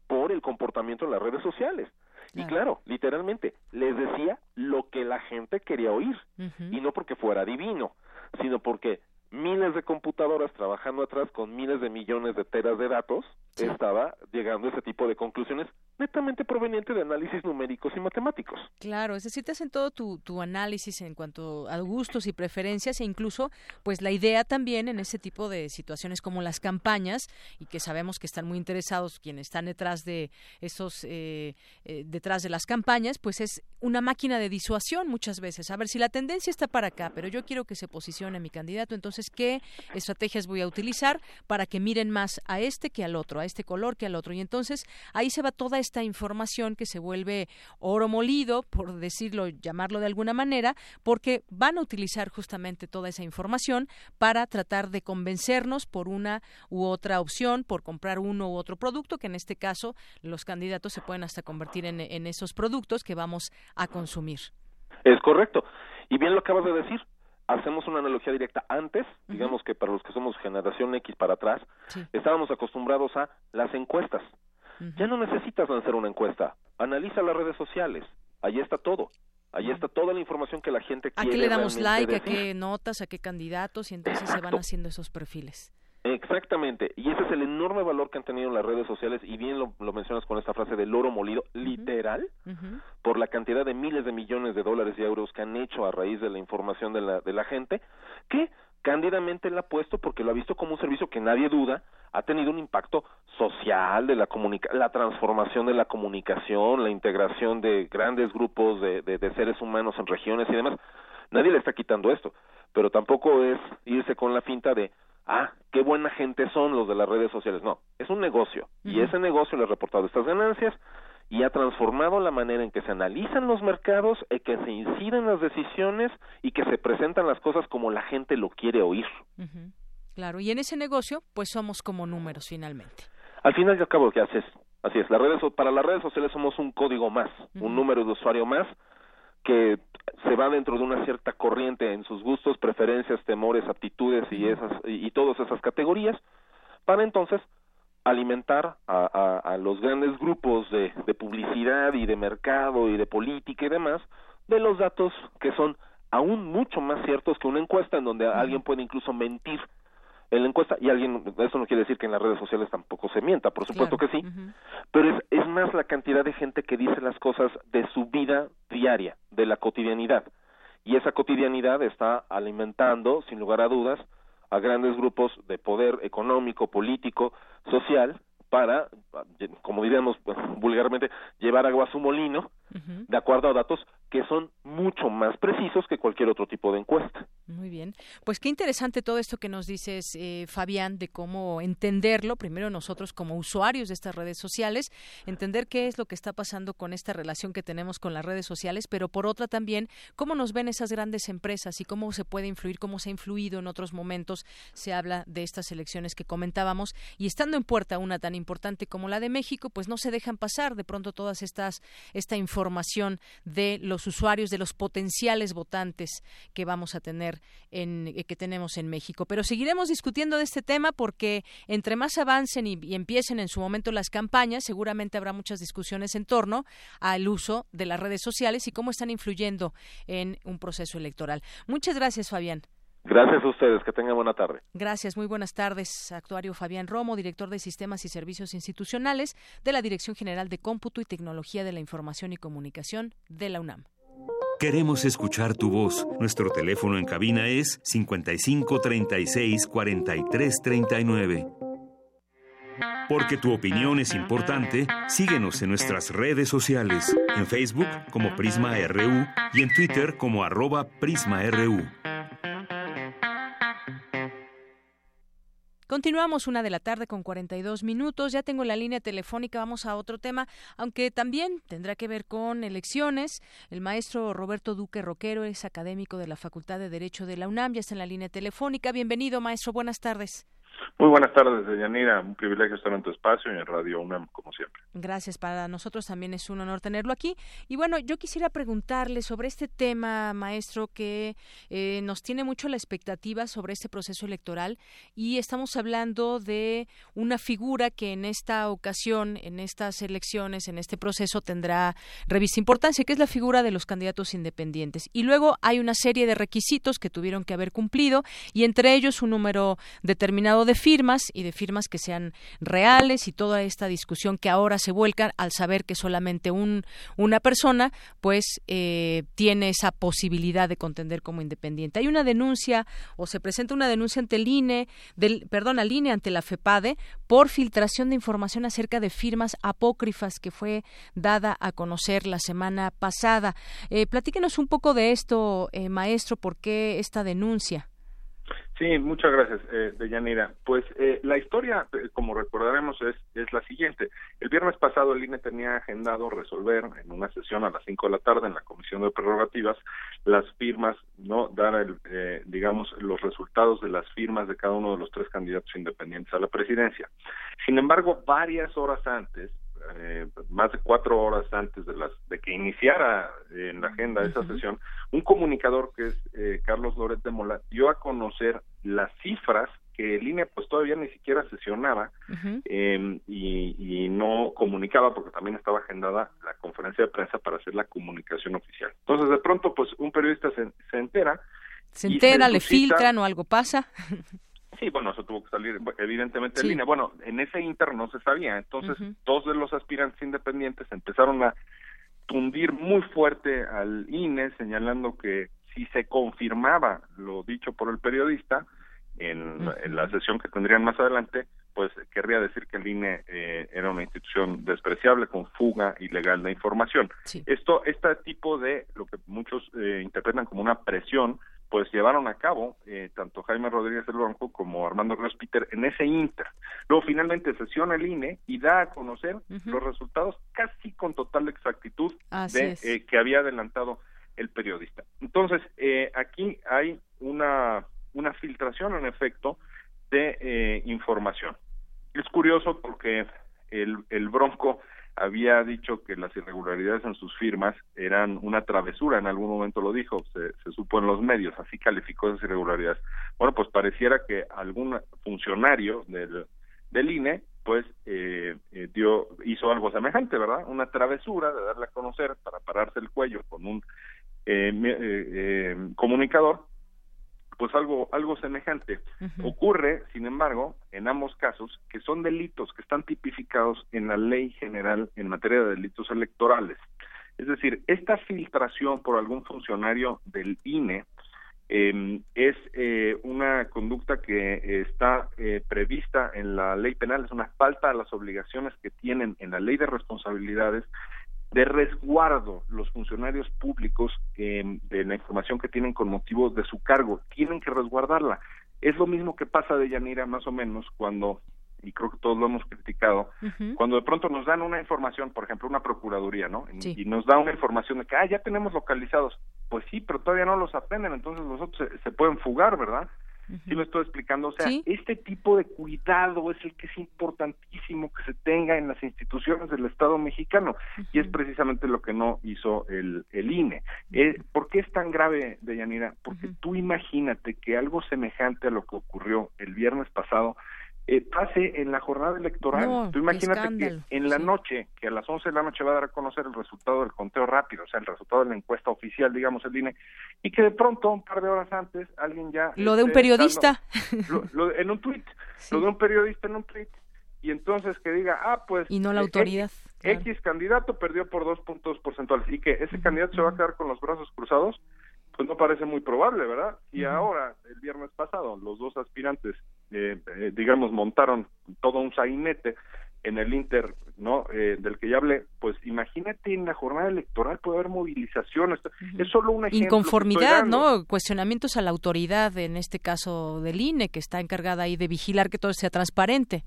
por el comportamiento en las redes sociales. Y claro, literalmente, les decía lo que la gente quería oír. Y no porque fuera divino, sino porque miles de computadoras trabajando atrás con miles de millones de teras de datos, estaba llegando a ese tipo de conclusiones netamente proveniente de análisis numéricos y matemáticos. Claro, es decir, te hacen todo tu, tu análisis en cuanto a gustos y preferencias e incluso, pues la idea también en ese tipo de situaciones como las campañas y que sabemos que están muy interesados quienes están detrás de esos, eh, eh, detrás de las campañas, pues es una máquina de disuasión muchas veces. A ver, si la tendencia está para acá, pero yo quiero que se posicione mi candidato, entonces, ¿qué estrategias voy a utilizar para que miren más a este que al otro, a este color que al otro? Y entonces ahí se va toda esta información que se vuelve oro molido, por decirlo, llamarlo de alguna manera, porque van a utilizar justamente toda esa información para tratar de convencernos por una u otra opción, por comprar uno u otro producto, que en este caso los candidatos se pueden hasta convertir en, en esos productos que vamos a consumir. Es correcto. Y bien lo acabas de decir, hacemos una analogía directa. Antes, digamos que para los que somos generación X para atrás, estábamos acostumbrados a las encuestas. Ya no necesitas lanzar una encuesta. Analiza las redes sociales. Ahí está todo. Ahí está toda la información que la gente quiere. ¿A qué le damos like? ¿A qué notas? ¿A qué candidatos? Y entonces se van haciendo esos perfiles. Exactamente, y ese es el enorme valor que han tenido las redes sociales, y bien lo, mencionas con esta frase del oro molido, literal, por la cantidad de miles de millones de dólares y euros que han hecho a raíz de la información de la, de la gente, que cándidamente le ha puesto porque lo ha visto como un servicio que nadie duda ha tenido un impacto social de la comunica la transformación de la comunicación, la integración de grandes grupos de, de, de seres humanos en regiones y demás. Nadie le está quitando esto, pero tampoco es irse con la finta de ah, qué buena gente son los de las redes sociales. No, es un negocio y ese negocio le ha reportado estas ganancias y ha transformado la manera en que se analizan los mercados, en que se inciden las decisiones y que se presentan las cosas como la gente lo quiere oír. Claro, y en ese negocio, pues somos como números finalmente. Al final y al cabo, ¿qué haces? Así es, las redes, para las redes sociales somos un código más, un número de usuario más que se va dentro de una cierta corriente en sus gustos, preferencias, temores, aptitudes y esas y, todas esas categorías para entonces alimentar a, a, los grandes grupos de, de, publicidad y de mercado y de política y demás de los datos que son aún mucho más ciertos que una encuesta en donde alguien puede incluso mentir en la encuesta y alguien eso no quiere decir que en las redes sociales tampoco se mienta por supuesto que sí pero es, es más la cantidad de gente que dice las cosas de su vida diaria de la cotidianidad y esa cotidianidad está alimentando sin lugar a dudas a grandes grupos de poder económico político social para como diríamos vulgarmente llevar agua a su molino de acuerdo a datos que son mucho más precisos que cualquier otro tipo de encuesta. Muy bien. Pues qué interesante todo esto que nos dices, eh, Fabián, de cómo entenderlo, primero nosotros como usuarios de estas redes sociales, entender qué es lo que está pasando con esta relación que tenemos con las redes sociales, pero por otra también cómo nos ven esas grandes empresas y cómo se puede influir, cómo se ha influido en otros momentos. Se habla de estas elecciones que comentábamos y estando en puerta una tan importante como la de México, pues no se dejan pasar de pronto todas estas, esta información de los usuarios, de los potenciales votantes que vamos a tener en, eh, que tenemos en México. Pero seguiremos discutiendo de este tema porque entre más avancen y, empiecen en su momento las campañas, seguramente habrá muchas discusiones en torno al uso de las redes sociales y cómo están influyendo en un proceso electoral. Muchas gracias, Fabián. Gracias a ustedes, que tengan buena tarde. Gracias, muy buenas tardes. Actuario Fabián Romo, director de Sistemas y Servicios Institucionales de la Dirección General de Cómputo y Tecnología de la Información y Comunicación de la UNAM. Queremos escuchar tu voz. Nuestro teléfono en cabina es 55 36 43 39. Porque tu opinión es importante, síguenos en nuestras redes sociales, en Facebook como Prisma RU y en Twitter como arroba PrismaRU. Continuamos una de la tarde con 42 minutos. Ya tengo la línea telefónica. Vamos a otro tema, aunque también tendrá que ver con elecciones. El maestro Roberto Duque Roquero es académico de la Facultad de Derecho de la UNAM. Ya está en la línea telefónica. Bienvenido, maestro. Buenas tardes. Muy buenas tardes, Yanira. Un privilegio estar en tu espacio y en Radio UNAM, como siempre. Gracias. Para nosotros también es un honor tenerlo aquí. Y bueno, yo quisiera preguntarle sobre este tema, maestro, que eh, nos tiene mucho la expectativa sobre este proceso electoral. Y estamos hablando de una figura que en esta ocasión, en estas elecciones, en este proceso, tendrá revista importancia, que es la figura de los candidatos independientes. Y luego hay una serie de requisitos que tuvieron que haber cumplido, y entre ellos un número determinado de firmas y de firmas que sean reales y toda esta discusión que ahora se vuelca al saber que solamente un, una persona pues eh, tiene esa posibilidad de contender como independiente. Hay una denuncia o se presenta una denuncia ante el INE, del, perdón, al INE ante la FEPADE por filtración de información acerca de firmas apócrifas que fue dada a conocer la semana pasada. Eh, platíquenos un poco de esto, eh, maestro, ¿por qué esta denuncia? Sí, muchas gracias, eh, Deyanira. Pues eh, la historia, eh, como recordaremos, es, es la siguiente. El viernes pasado el INE tenía agendado resolver en una sesión a las 5 de la tarde en la Comisión de Prerrogativas las firmas, no dar, el, eh, digamos, los resultados de las firmas de cada uno de los tres candidatos independientes a la presidencia. Sin embargo, varias horas antes, eh, más de cuatro horas antes de las de que iniciara eh, en la agenda esa sesión, un comunicador que es eh, Carlos Loret de Mola dio a conocer las cifras que el INE pues todavía ni siquiera sesionaba em, y, y, no comunicaba porque también estaba agendada la conferencia de prensa para hacer la comunicación oficial. Entonces de pronto pues un periodista se, se entera. Se entera, le filtran o algo pasa. Sí, bueno, eso tuvo que salir evidentemente en línea. Bueno, en ese inter no se sabía, entonces dos de los aspirantes independientes empezaron a tundir muy fuerte al INE señalando que si se confirmaba lo dicho por el periodista en, la sesión que tendrían más adelante, pues querría decir que el INE eh, era una institución despreciable con fuga ilegal de información. Esto, este tipo de lo que muchos eh, interpretan como una presión, pues llevaron a cabo eh, tanto Jaime Rodríguez del Banco como Armando Ríos Peter en ese inter. Luego finalmente sesiona el INE y da a conocer los resultados casi con total exactitud de eh, que había adelantado el periodista. Entonces, eh, aquí hay una, una filtración en efecto de información. Es curioso porque había dicho que las irregularidades en sus firmas eran una travesura, en algún momento lo dijo, se, se supo en los medios, así calificó esas irregularidades. Bueno, pues pareciera que algún funcionario del, del INE pues eh, eh, dio hizo algo semejante, ¿verdad? Una travesura de darle a conocer para pararse el cuello con un eh, eh comunicador pues algo algo semejante. Ocurre sin embargo en ambos casos que son delitos que están tipificados en la ley general en materia de delitos electorales. Es decir esta filtración por algún funcionario del INE eh, es eh, una conducta que está eh, prevista en la ley penal es una falta a las obligaciones que tienen en la ley de responsabilidades de resguardo los funcionarios públicos de la información que tienen con motivo de su cargo. Tienen que resguardarla. Es lo mismo que pasa de Yanira más o menos cuando, y creo que todos lo hemos criticado, cuando de pronto nos dan una información, por ejemplo, una procuraduría, ¿no? Y nos da una información de que, ah, ya tenemos localizados. Pues sí, pero todavía no los aprenden, entonces los otros se pueden fugar, ¿verdad? Sí lo estoy explicando. O sea, este tipo de cuidado es el que es importantísimo que se tenga en las instituciones del Estado mexicano y es precisamente lo que no hizo el, el INE. Eh, ¿Por qué es tan grave, Deyanira? Porque tú imagínate que algo semejante a lo que ocurrió el viernes pasado eh, pase en la jornada electoral. Tú imagínate que en la noche, que a las 11 de la noche va a dar a conocer el resultado del conteo rápido, o sea, el resultado de la encuesta oficial, digamos, el INE, y que de pronto, un par de horas antes, alguien ya... Lo de un periodista. en un tuit, lo de un periodista en un tuit, y entonces que diga, ah, pues... Y no la eh, autoridad. X, candidato perdió por dos puntos porcentuales, y que ese candidato se va a quedar con los brazos cruzados, pues no parece muy probable, ¿verdad? Y ahora, el viernes pasado, los dos aspirantes, eh, eh, digamos, montaron todo un sainete en el Inter, ¿no? Eh, del que ya hablé, pues imagínate en la jornada electoral puede haber movilizaciones, es solo una Inconformidad, ¿no? Cuestionamientos a la autoridad, en este caso del INE, que está encargada ahí de vigilar que todo sea transparente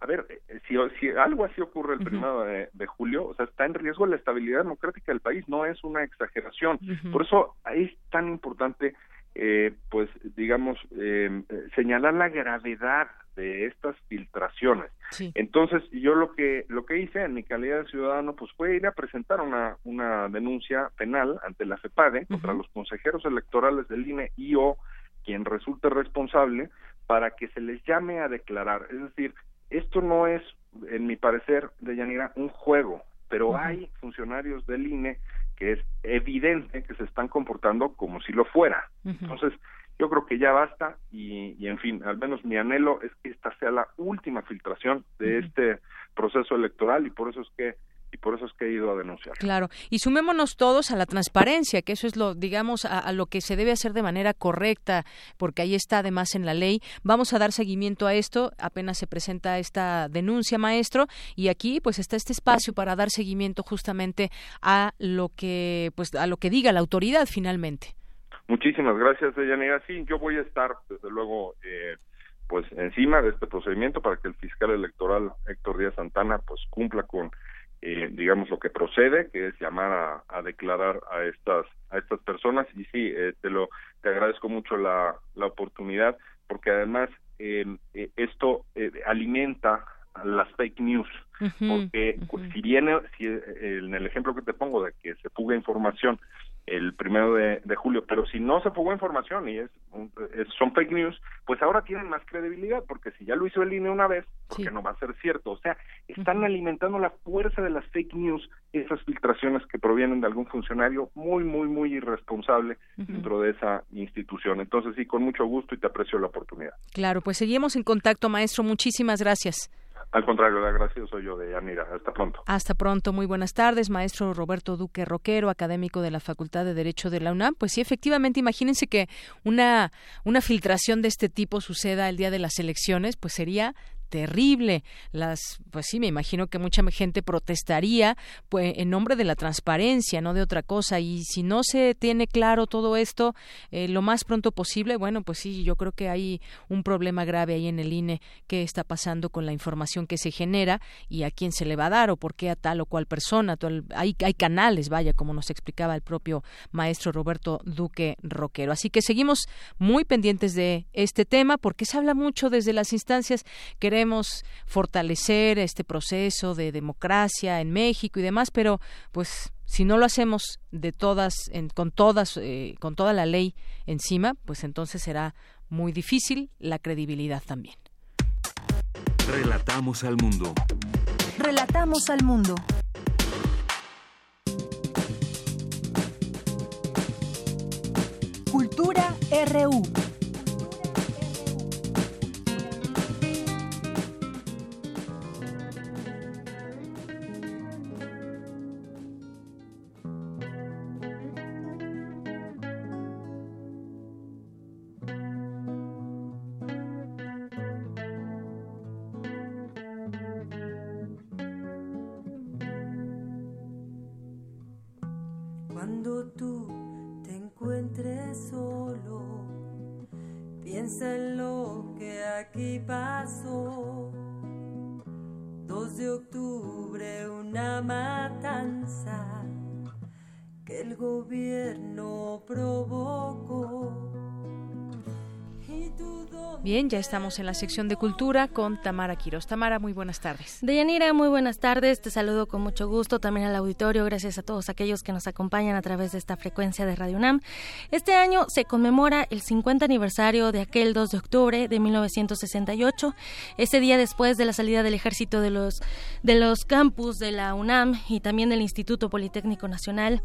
a ver, eh, si, si algo así ocurre el primero de, julio, o sea, está en riesgo la estabilidad democrática del país, no es una exageración. Por eso es tan importante, eh, pues, digamos, eh, señalar la gravedad de estas filtraciones. Entonces, yo lo que lo que hice en mi calidad de ciudadano, pues, fue ir a presentar una una denuncia penal ante la FEPADE contra los consejeros electorales del INE y o quien resulte responsable para que se les llame a declarar, es decir, esto no es, en mi parecer, de Yanira, un juego, pero hay funcionarios del INE que es evidente que se están comportando como si lo fuera. Entonces, yo creo que ya basta y, y, en fin, al menos mi anhelo es que esta sea la última filtración de este proceso electoral y por eso es que y por eso es que he ido a denunciar. Claro, y sumémonos todos a la transparencia, que eso es lo, digamos, a, lo que se debe hacer de manera correcta, porque ahí está además en la ley. Vamos a dar seguimiento a esto, apenas se presenta esta denuncia, maestro, y aquí pues está este espacio para dar seguimiento justamente a lo que, pues, a lo que diga la autoridad finalmente. Muchísimas gracias, Deyanira. Sí, yo voy a estar, desde luego, eh, pues encima de este procedimiento para que el fiscal electoral Héctor Díaz Santana pues cumpla con eh, digamos lo que procede que es llamar a, declarar a estas a estas personas. Y sí eh, te lo te agradezco mucho la, la oportunidad porque además eh, esto alimenta las fake news. Porque si viene si en el ejemplo que te pongo de que se fuga información el primero de, julio, pero si no se fugó información y es, son fake news, pues ahora tienen más credibilidad, porque si ya lo hizo el INE una vez, porque no va a ser cierto, o sea, están alimentando la fuerza de las fake news, esas filtraciones que provienen de algún funcionario muy, muy, muy irresponsable dentro de esa institución. Entonces sí, con mucho gusto y te aprecio la oportunidad. Claro, pues seguimos en contacto, maestro, muchísimas gracias. Al contrario, la gracia soy yo de Yanira. Hasta pronto. Hasta pronto. Muy buenas tardes, maestro Roberto Duque Roquero, académico de la Facultad de Derecho de la UNAM. Pues sí, efectivamente, imagínense que una, una filtración de este tipo suceda el día de las elecciones, pues sería terrible. Las, pues sí, me imagino que mucha gente protestaría pues, en nombre de la transparencia, no de otra cosa. Y si no se tiene claro todo esto eh, lo más pronto posible, bueno, pues sí, yo creo que hay un problema grave ahí en el INE que está pasando con la información que se genera y a quién se le va a dar o por qué a tal o cual persona. Hay, hay canales, vaya, como nos explicaba el propio maestro Roberto Duque Roquero. Así que seguimos muy pendientes de este tema porque se habla mucho desde las instancias que queremos fortalecer este proceso de democracia en México y demás, pero pues si no lo hacemos de todas, con todas, eh, con toda la ley encima, pues entonces será muy difícil la credibilidad también. Relatamos al mundo. Relatamos al mundo. Cultura RU. Ya estamos en la sección de cultura con Tamara Quiroz. Tamara, muy buenas tardes. Deyanira, muy buenas tardes. Te saludo con mucho gusto también al auditorio. Gracias a todos aquellos que nos acompañan a través de esta frecuencia de Radio UNAM. Este año se conmemora el 50 aniversario de aquel 2 de octubre de 1968. Ese día después de la salida del ejército de los, de los campus de la UNAM y también del Instituto Politécnico Nacional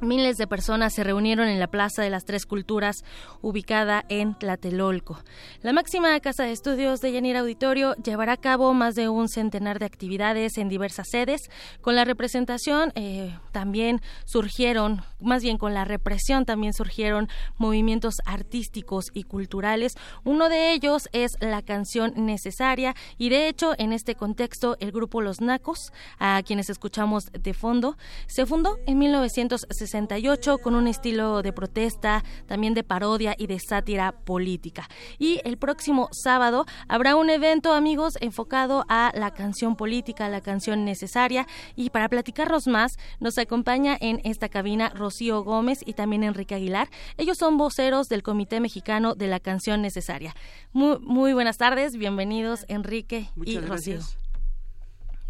Miles de personas se reunieron en la Plaza de las Tres Culturas, ubicada en Tlatelolco. La máxima casa de estudios de Yanir Auditorio llevará a cabo más de un centenar de actividades en diversas sedes. Con la representación eh, también surgieron, más bien con la represión también surgieron movimientos artísticos y culturales. Uno de ellos es la canción necesaria y de hecho en este contexto el grupo Los Nacos, a quienes escuchamos de fondo, se fundó en 1960 con un estilo de protesta, también de parodia y de sátira política. Y el próximo sábado habrá un evento, amigos, enfocado a la canción política, la canción necesaria. Y para platicarnos más, nos acompaña en esta cabina Rocío Gómez y también Enrique Aguilar. Ellos son voceros del Comité Mexicano de la Canción Necesaria. Muy, muy buenas tardes, bienvenidos Enrique y Rocío.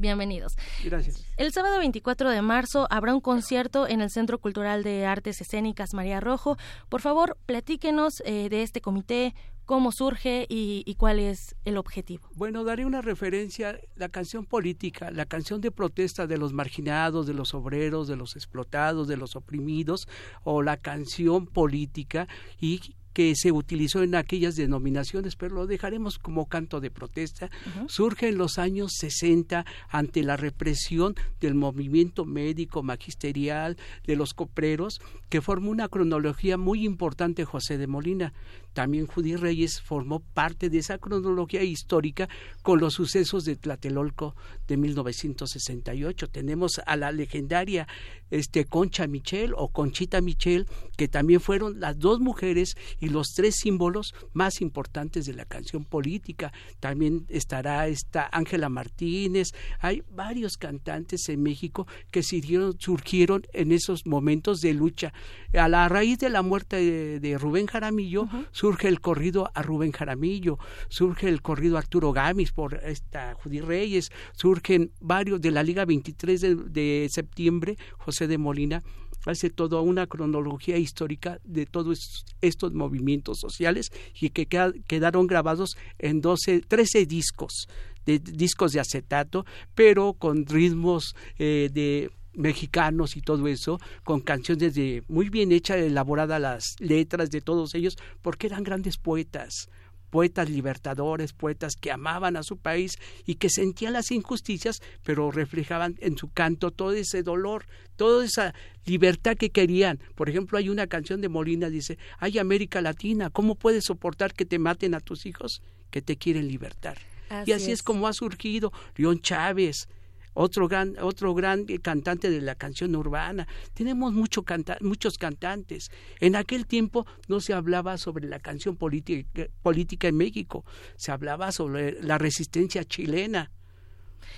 Bienvenidos. Gracias. El sábado 24 de marzo habrá un concierto en el Centro Cultural de Artes Escénicas María Rojo. Por favor, platíquenos eh, de este comité, cómo surge y, cuál es el objetivo. Bueno, daré una referencia, la canción política, la canción de protesta de los marginados, de los obreros, de los explotados, de los oprimidos, o la canción política y que se utilizó en aquellas denominaciones, pero lo dejaremos como canto de protesta, surge en los años 60 ante la represión del movimiento médico magisterial de los copreros, que formó una cronología muy importante José de Molina. También Judy Reyes formó parte de esa cronología histórica con los sucesos de Tlatelolco de 1968. Tenemos a la legendaria este, Concha Michel o Conchita Michel, que también fueron las dos mujeres y los tres símbolos más importantes de la canción política. También estará esta Ángela Martínez. Hay varios cantantes en México que surgieron, en esos momentos de lucha. A la raíz de la muerte de, Rubén Jaramillo, surge el corrido a Rubén Jaramillo, surge el corrido a Arturo Gamis por esta Judy Reyes, surgen varios de la Liga 23 de, de septiembre, José de Molina hace toda una cronología histórica de todos estos movimientos sociales y que quedaron grabados en 12, 13 discos, de, discos de acetato, pero con ritmos eh, de mexicanos y todo eso, con canciones de muy bien hechas, elaboradas las letras de todos ellos, porque eran grandes poetas poetas libertadores, poetas que amaban a su país y que sentían las injusticias, pero reflejaban en su canto todo ese dolor, toda esa libertad que querían. Por ejemplo, hay una canción de Molina, dice, hay América Latina, ¿cómo puedes soportar que te maten a tus hijos que te quieren libertar? y así es. como ha surgido León Chávez, otro gran, otro gran cantante de la canción urbana. Tenemos mucho muchos cantantes. En aquel tiempo no se hablaba sobre la canción política, política en México, se hablaba sobre la resistencia chilena.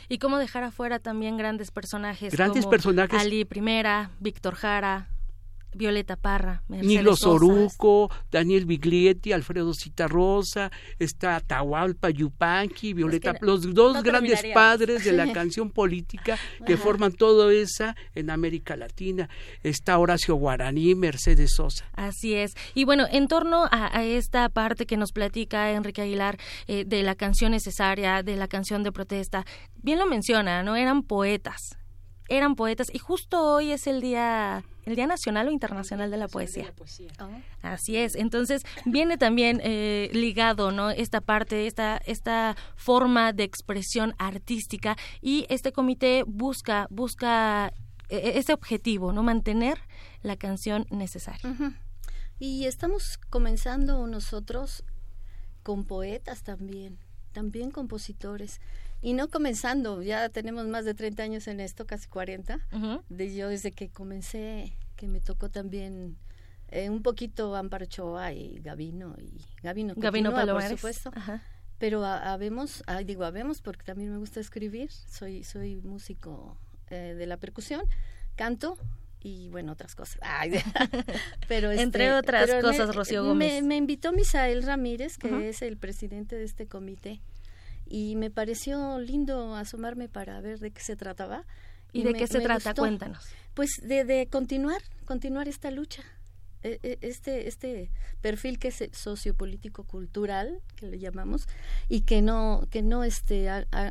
Y cómo dejar afuera también grandes personajes grandes como personajes. Ali Primera, Víctor Jara, Violeta Parra, Nilo Soruco, Daniel Biglietti, Alfredo Citarrosa, está Atahualpa Yupanqui, Violeta, los dos grandes padres de la canción política que forman todo esa en América Latina. Está Horacio Guaraní, Mercedes Sosa. Así es. Y bueno, en torno a, esta parte que nos platica Enrique Aguilar eh, de la canción necesaria, de la canción de protesta, bien lo menciona, ¿no? Eran poetas, eran poetas y justo hoy es el día el Día Nacional o Internacional de la Poesía. Ah. Así es. Entonces viene también eh, ligado, ¿no? Esta parte, esta esta forma de expresión artística y este comité busca busca e, ese objetivo, ¿no? Mantener la canción necesaria. Y estamos comenzando nosotros con poetas también, también compositores. Y no comenzando, ya tenemos más de 30 años en esto, casi 40, de yo desde que comencé, que me tocó también eh, un poquito Amparo Choa y Gavino, y Gavino, Gavino por supuesto. Pero habemos, digo habemos porque también me gusta escribir, soy, soy músico eh, de la percusión, canto y bueno, otras cosas. pero Entre este, otras cosas, Rocío Gómez. Me, invitó Misael Ramírez, que es el presidente de este comité, y me pareció lindo asomarme para ver de qué se trataba. ¿Y, de qué se trata? Cuéntanos. Pues de, de continuar, continuar esta lucha. E, e, este, este perfil que es sociopolítico cultural que le llamamos y que no que no esté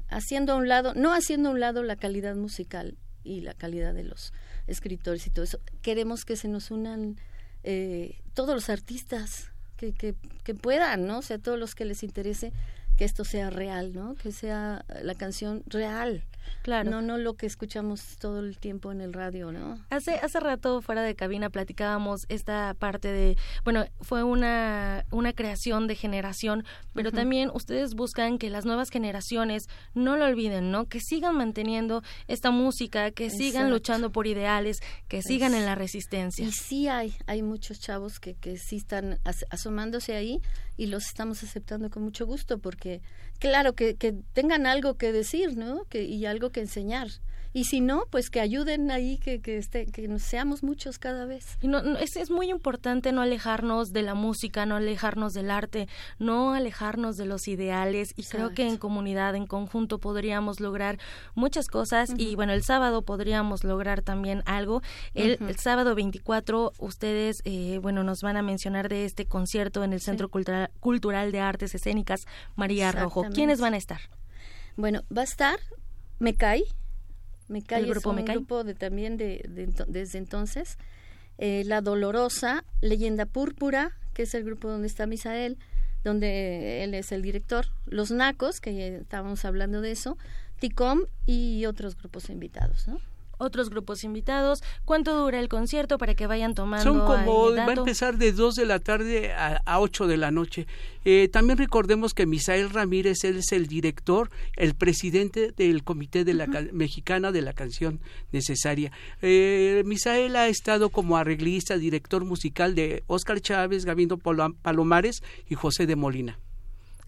haciendo a un lado no haciendo a un lado la calidad musical y la calidad de los escritores y todo eso queremos que se nos unan eh, todos los artistas que, que, que puedan no o sea todos los que les interese que esto sea real, ¿no? Que sea la canción real. Claro. No, no lo que escuchamos todo el tiempo en el radio, ¿no? Hace, hace rato fuera de cabina platicábamos esta parte de, bueno, fue una, una creación de generación, pero también ustedes buscan que las nuevas generaciones no lo olviden, ¿no? Que sigan manteniendo esta música, que sigan luchando por ideales, que sigan en la resistencia. Y sí hay, hay muchos chavos que, que sí están asomándose ahí y los estamos aceptando con mucho gusto porque claro que, que tengan algo que decir no que y algo que enseñar y si no, pues que ayuden ahí, que, que, este, que seamos muchos cada vez. Y no, es, es, muy importante no alejarnos de la música, no alejarnos del arte, no alejarnos de los ideales y creo que en comunidad, en conjunto podríamos lograr muchas cosas y bueno, el sábado podríamos lograr también algo. El, el sábado 24 ustedes, eh, bueno, nos van a mencionar de este concierto en el Centro Cultural, Cultural de Artes Escénicas María Rojo. ¿Quiénes van a estar? Bueno, va a estar Mecay, me cae grupo un grupo de, también de, desde entonces. Eh, la Dolorosa, Leyenda Púrpura, que es el grupo donde está Misael, donde él es el director. Los Nacos, que estábamos hablando de eso. Ticom y otros grupos invitados, ¿no? Otros grupos invitados. ¿Cuánto dura el concierto para que vayan tomando? Son como, va a empezar de 2 de la tarde a, a 8 de la noche. Eh, también recordemos que Misael Ramírez es el director, el presidente del Comité de la Mexicana de la Canción Necesaria. Eh, Misael ha estado como arreglista, director musical de Óscar Chávez, Gavino Palomares y José de Molina.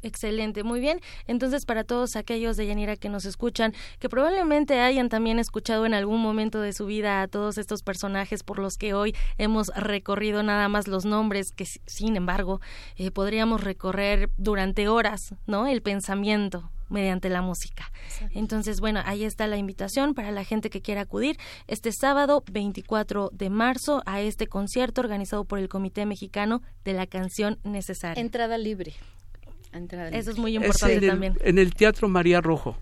Excelente, muy bien. Entonces, para todos aquellos de Yanira que nos escuchan, que probablemente hayan también escuchado en algún momento de su vida a todos estos personajes por los que hoy hemos recorrido nada más los nombres, que sin embargo eh, podríamos recorrer durante horas, ¿no? El pensamiento mediante la música. Entonces, bueno, ahí está la invitación para la gente que quiera acudir este sábado 24 de marzo a este concierto organizado por el Comité Mexicano de la Canción Necesaria. Entrada libre. Eso es muy importante en el, también. En el Teatro María Rojo.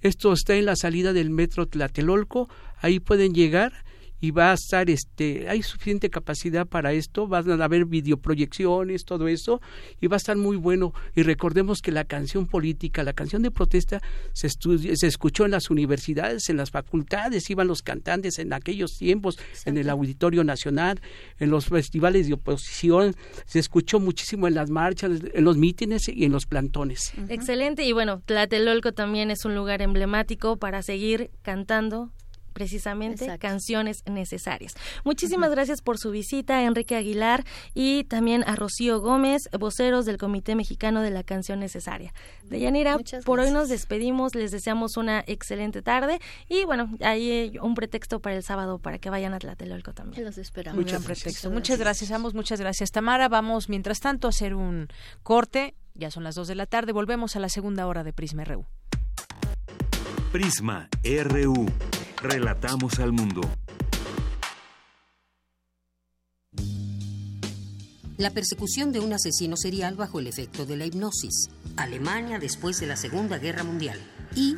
Esto está en la salida del metro Tlatelolco. Ahí pueden llegar y va a estar este hay suficiente capacidad para esto van a haber videoproyecciones todo eso y va a estar muy bueno. Y recordemos que la canción política la canción de protesta se se escuchó en las universidades en las facultades iban los cantantes en aquellos tiempos en el auditorio nacional en los festivales de oposición se escuchó muchísimo en las marchas en los mítines y en los plantones. Excelente y bueno Tlatelolco también es un lugar emblemático para seguir cantando precisamente canciones necesarias. Muchísimas gracias por su visita, Enrique Aguilar, y también a Rocío Gómez, voceros del Comité Mexicano de la Canción Necesaria. Deyanira, por hoy nos despedimos, les deseamos una excelente tarde y bueno, hay un pretexto para el sábado para que vayan a Tlatelolco también. Los esperamos. Muchas pretexto. Muchas gracias, ambos, muchas gracias. Tamara, vamos mientras tanto a hacer un corte. Ya son las dos de la tarde, volvemos a la segunda hora de Prisma RU. Prisma RU. Relatamos al mundo. La persecución de un asesino serial bajo el efecto de la hipnosis. Alemania después de la Segunda Guerra Mundial. Y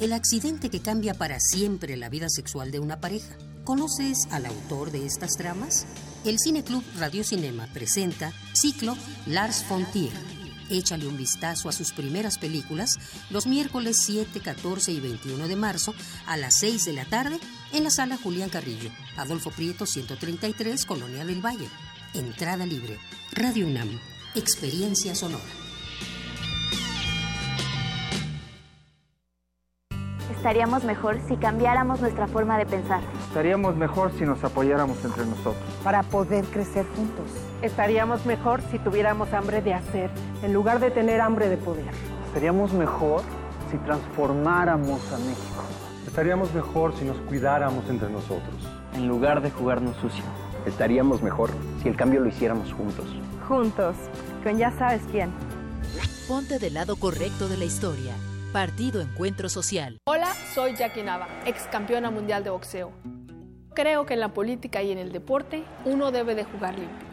el accidente que cambia para siempre la vida sexual de una pareja. ¿Conoces al autor de estas tramas? El Cine Club Radio Cinema presenta Ciclo Lars von Échale un vistazo a sus primeras películas los miércoles 7, 14 y 21 de marzo a las 6 de la tarde en la sala Julián Carrillo, Adolfo Prieto 133, Colonia del Valle. Entrada libre. Radio UNAM. Experiencia sonora. Estaríamos mejor si cambiáramos nuestra forma de pensar. Estaríamos mejor si nos apoyáramos entre nosotros. Para poder crecer juntos. Estaríamos mejor si tuviéramos hambre de hacer, en lugar de tener hambre de poder. Estaríamos mejor si transformáramos a México. Estaríamos mejor si nos cuidáramos entre nosotros. En lugar de jugarnos sucio. Estaríamos mejor si el cambio lo hiciéramos juntos. Juntos, con ya sabes quién. Ponte del lado correcto de la historia. Partido Encuentro Social. Hola, soy Jackie Nava, ex campeona mundial de boxeo. Creo que en la política y en el deporte uno debe de jugar limpio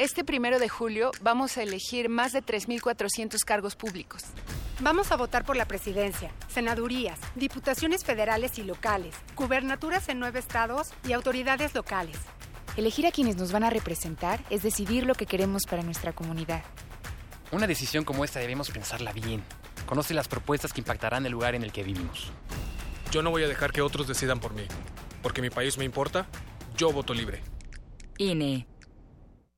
Este primero de julio vamos a elegir más de 3.400 cargos públicos. Vamos a votar por la presidencia, senadurías, diputaciones federales y locales, gubernaturas en nueve estados y autoridades locales. Elegir a quienes nos van a representar es decidir lo que queremos para nuestra comunidad. Una decisión como esta debemos pensarla bien. Conoce las propuestas que impactarán el lugar en el que vivimos. Yo no voy a dejar que otros decidan por mí. Porque mi país me importa, yo voto libre. INE.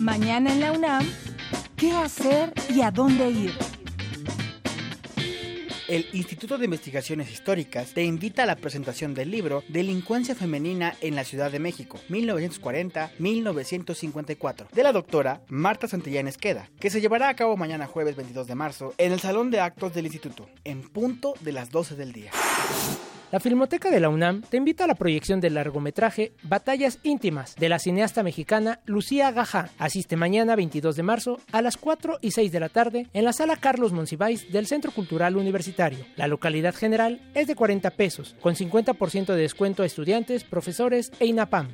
Mañana en la UNAM, ¿qué hacer y a dónde ir? El Instituto de Investigaciones Históricas te invita a la presentación del libro Delincuencia Femenina en la Ciudad de México, 1940-1954, de la doctora Marta Santillán Esqueda, que se llevará a cabo mañana jueves 22 de marzo en el Salón de Actos del Instituto, en punto de las 12 del día. La Filmoteca de la UNAM te invita a la proyección del largometraje Batallas íntimas de la cineasta mexicana Lucía Gajá. Asiste mañana 22 de marzo a las 4 y 6 de la tarde en la sala Carlos Monsiváis del Centro Cultural Universitario. La localidad general es de 40 pesos, con 50% de descuento a estudiantes, profesores e INAPAM.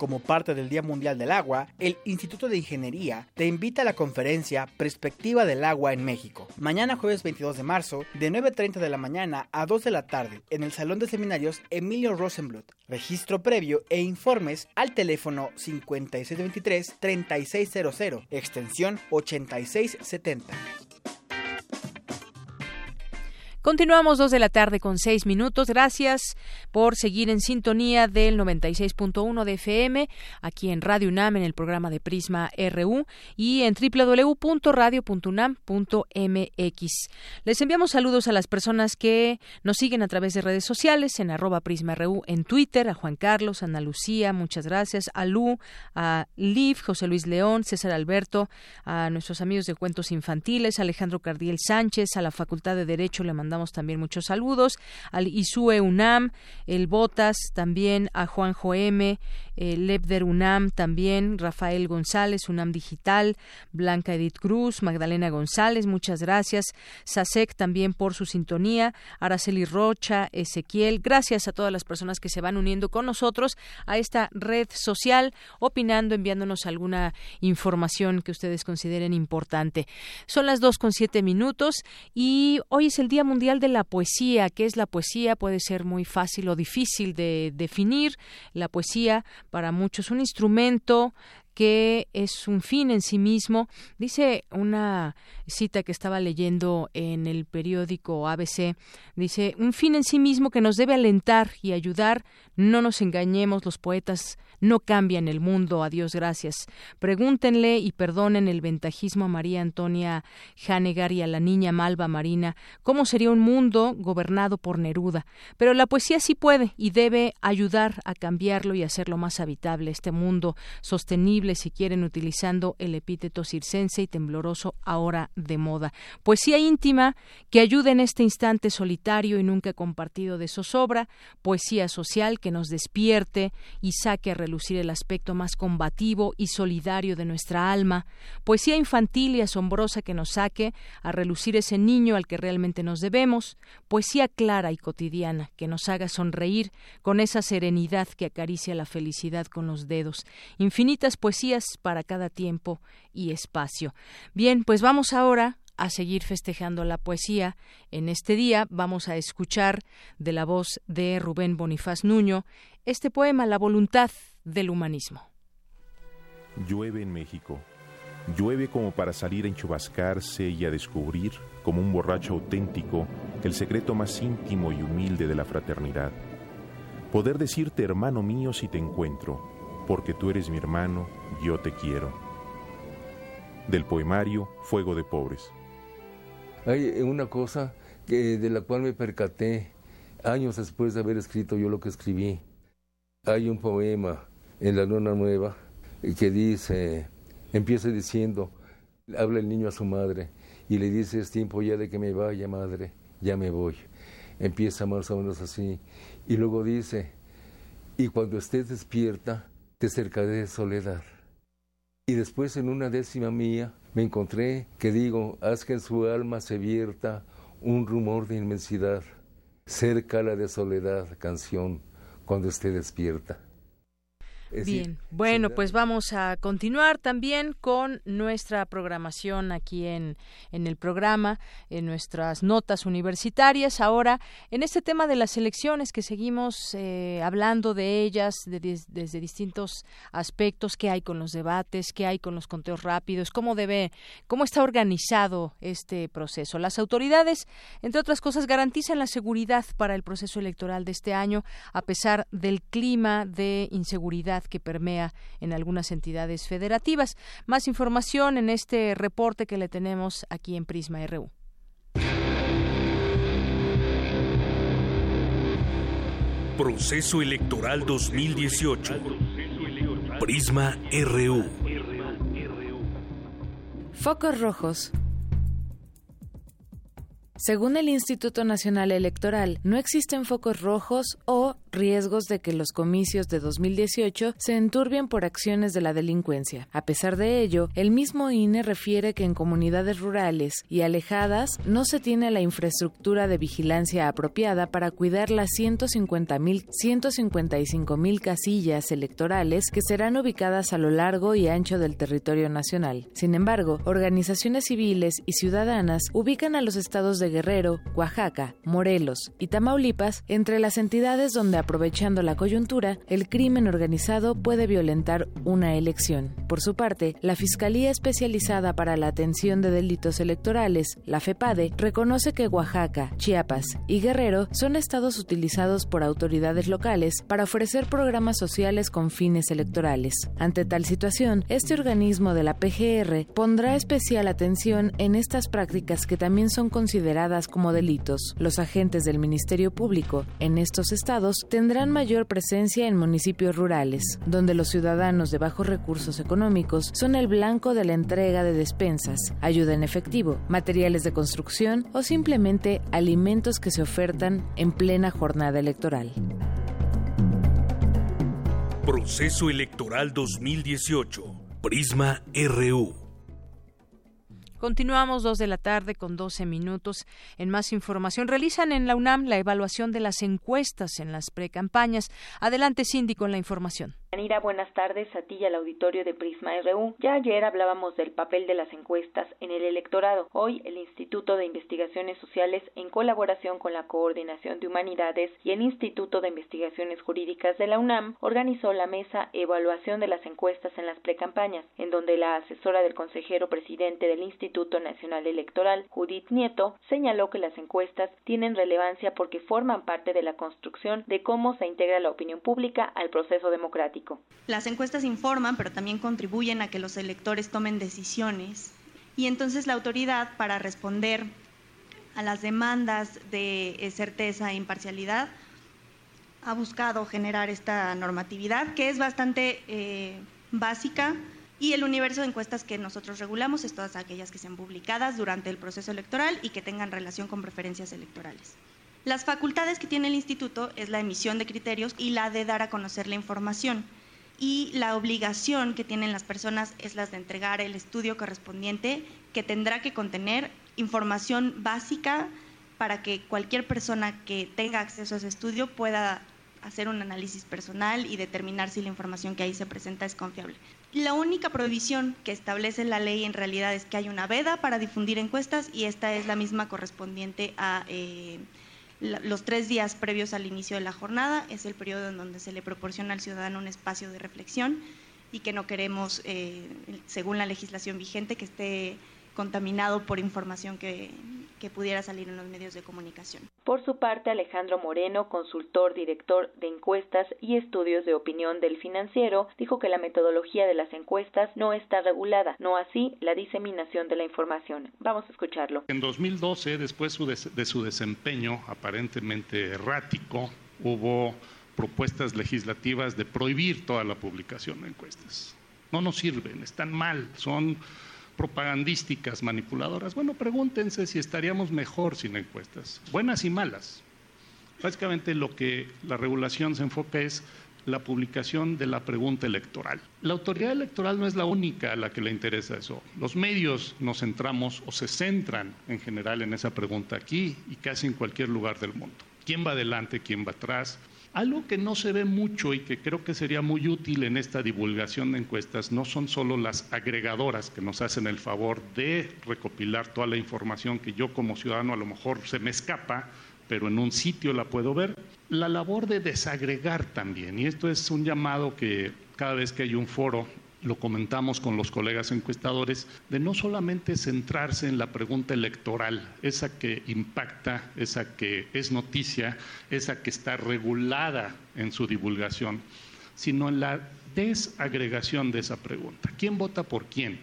Como parte del Día Mundial del Agua, el Instituto de Ingeniería te invita a la conferencia Perspectiva del Agua en México. Mañana jueves 22 de marzo, de 9.30 de la mañana a 2 de la tarde, en el Salón de Seminarios Emilio Rosenbluth. Registro previo e informes al teléfono 5623-3600, extensión 8670. Continuamos dos de la tarde con seis minutos. Gracias por seguir en sintonía del 96.1 de FM aquí en Radio UNAM en el programa de Prisma RU y en www.radio.unam.mx. Les enviamos saludos a las personas que nos siguen a través de redes sociales en arroba Prisma RU en Twitter, a Juan Carlos, a Ana Lucía, muchas gracias, a Lu, a Liv, José Luis León, César Alberto, a nuestros amigos de cuentos infantiles, Alejandro Cardiel Sánchez, a la Facultad de Derecho le mandamos también muchos saludos, al ISUE UNAM, el Botas, también a Juanjo M, el Lebder UNAM también, Rafael González, UNAM Digital, Blanca Edith Cruz, Magdalena González, muchas gracias, Sasek también por su sintonía, Araceli Rocha, Ezequiel, gracias a todas las personas que se van uniendo con nosotros a esta red social, opinando, enviándonos alguna información que ustedes consideren importante. Son las dos con siete minutos y hoy es el Día Mundial de la Poesía. ¿Qué es la poesía? Puede ser muy fácil o difícil de definir. La poesía para muchos un instrumento que es un fin en sí mismo. Dice una cita que estaba leyendo en el periódico ABC, dice, un fin en sí mismo que nos debe alentar y ayudar. No nos engañemos, los poetas no cambian el mundo, a Dios gracias. Pregúntenle y perdonen el ventajismo a María Antonia Hanegar y a la niña Malva Marina, cómo sería un mundo gobernado por Neruda. Pero la poesía sí puede y debe ayudar a cambiarlo y hacerlo más habitable, este mundo sostenible, si quieren, utilizando el epíteto circense y tembloroso ahora de moda. Poesía íntima que ayude en este instante solitario y nunca compartido de zozobra, poesía social que nos despierte y saque a relucir el aspecto más combativo y solidario de nuestra alma, poesía infantil y asombrosa que nos saque a relucir ese niño al que realmente nos debemos, poesía clara y cotidiana que nos haga sonreír con esa serenidad que acaricia la felicidad con los dedos, infinitas poesías para cada tiempo y espacio. Bien, pues vamos ahora a seguir festejando la poesía. En este día vamos a escuchar de la voz de Rubén Bonifaz Nuño este poema La voluntad del humanismo. Llueve en México. Llueve como para salir a enchubascarse y a descubrir, como un borracho auténtico, el secreto más íntimo y humilde de la fraternidad. Poder decirte hermano mío si te encuentro, porque tú eres mi hermano, yo te quiero. Del poemario Fuego de Pobres. Hay una cosa de la cual me percaté años después de haber escrito yo lo que escribí. Hay un poema en la luna nueva que dice, empieza diciendo, habla el niño a su madre y le dice, es tiempo ya de que me vaya, madre, ya me voy. Empieza más o menos así. Y luego dice, y cuando estés despierta, te cercaré de soledad. Y después en una décima mía me encontré que digo, haz que en su alma se vierta un rumor de inmensidad, cerca la de soledad, canción, cuando esté despierta. Bien, bueno, pues vamos a continuar también con nuestra programación aquí en, en el programa, en nuestras notas universitarias. Ahora, en este tema de las elecciones que seguimos eh, hablando de ellas desde distintos aspectos, qué hay con los debates, qué hay con los conteos rápidos, cómo debe, cómo está organizado este proceso. Las autoridades, entre otras cosas, garantizan la seguridad para el proceso electoral de este año, a pesar del clima de inseguridad que permea en algunas entidades federativas. Más información en este reporte que le tenemos aquí en Prisma RU. Proceso Electoral 2018. Prisma RU. Focos rojos. Según el Instituto Nacional Electoral, no existen focos rojos o riesgos de que los comicios de 2018 se enturbien por acciones de la delincuencia. A pesar de ello, el mismo INE refiere que en comunidades rurales y alejadas no se tiene la infraestructura de vigilancia apropiada para cuidar las 150.000, 155.000 casillas electorales que serán ubicadas a lo largo y ancho del territorio nacional. Sin embargo, organizaciones civiles y ciudadanas ubican a los estados de Guerrero, Oaxaca, Morelos y Tamaulipas entre las entidades donde aprovechando la coyuntura, el crimen organizado puede violentar una elección. Por su parte, la Fiscalía Especializada para la Atención de Delitos Electorales, la FEPADE, reconoce que Oaxaca, Chiapas y Guerrero son estados utilizados por autoridades locales para ofrecer programas sociales con fines electorales. Ante tal situación, este organismo de la PGR pondrá especial atención en estas prácticas que también son consideradas como delitos. Los agentes del Ministerio Público en estos estados tendrán mayor presencia en municipios rurales, donde los ciudadanos de bajos recursos económicos son el blanco de la entrega de despensas, ayuda en efectivo, materiales de construcción o simplemente alimentos que se ofertan en plena jornada electoral. Proceso Electoral 2018. Prisma RU. Continuamos dos de la tarde con 12 minutos. En más información, realizan en la UNAM la evaluación de las encuestas en las precampañas. Adelante, Cindy, con la información. Anira, buenas tardes a ti y al auditorio de Prisma RU. Ya ayer hablábamos del papel de las encuestas en el electorado. Hoy el Instituto de Investigaciones Sociales, en colaboración con la Coordinación de Humanidades y el Instituto de Investigaciones Jurídicas de la UNAM, organizó la mesa Evaluación de las encuestas en las precampañas, en donde la asesora del consejero presidente del Instituto Nacional Electoral, Judith Nieto, señaló que las encuestas tienen relevancia porque forman parte de la construcción de cómo se integra la opinión pública al proceso democrático. Las encuestas informan, pero también contribuyen a que los electores tomen decisiones. Y entonces la autoridad, para responder a las demandas de eh, certeza e imparcialidad, ha buscado generar esta normatividad, que es bastante eh, básica, y el universo de encuestas que nosotros regulamos es todas aquellas que sean publicadas durante el proceso electoral y que tengan relación con preferencias electorales. Las facultades que tiene el instituto es la emisión de criterios y la de dar a conocer la información. Y la obligación que tienen las personas es la de entregar el estudio correspondiente que tendrá que contener información básica para que cualquier persona que tenga acceso a ese estudio pueda hacer un análisis personal y determinar si la información que ahí se presenta es confiable. La única prohibición que establece la ley en realidad es que hay una veda para difundir encuestas y esta es la misma correspondiente a eh, los tres días previos al inicio de la jornada. Es el periodo en donde se le proporciona al ciudadano un espacio de reflexión y que no queremos, eh, según la legislación vigente, que esté contaminado por información que, que pudiera salir en los medios de comunicación. Por su parte, Alejandro Moreno, consultor director de encuestas y estudios de opinión del financiero, dijo que la metodología de las encuestas no está regulada, no así la diseminación de la información. Vamos a escucharlo. En 2012, después de su desempeño aparentemente errático, hubo propuestas legislativas de prohibir toda la publicación de encuestas. No nos sirven, están mal, son propagandísticas, manipuladoras. Bueno, pregúntense si estaríamos mejor sin encuestas, buenas y malas. Básicamente lo que la regulación se enfoca es la publicación de la pregunta electoral. La autoridad electoral no es la única a la que le interesa eso. Los medios nos centramos o se centran en general en esa pregunta aquí y casi en cualquier lugar del mundo. ¿Quién va adelante? ¿Quién va atrás? Algo que no se ve mucho y que creo que sería muy útil en esta divulgación de encuestas no son solo las agregadoras que nos hacen el favor de recopilar toda la información que yo como ciudadano a lo mejor se me escapa, pero en un sitio la puedo ver. La labor de desagregar también, y esto es un llamado que cada vez que hay un foro lo comentamos con los colegas encuestadores, de no solamente centrarse en la pregunta electoral, esa que impacta, esa que es noticia, esa que está regulada en su divulgación, sino en la desagregación de esa pregunta. ¿Quién vota por quién?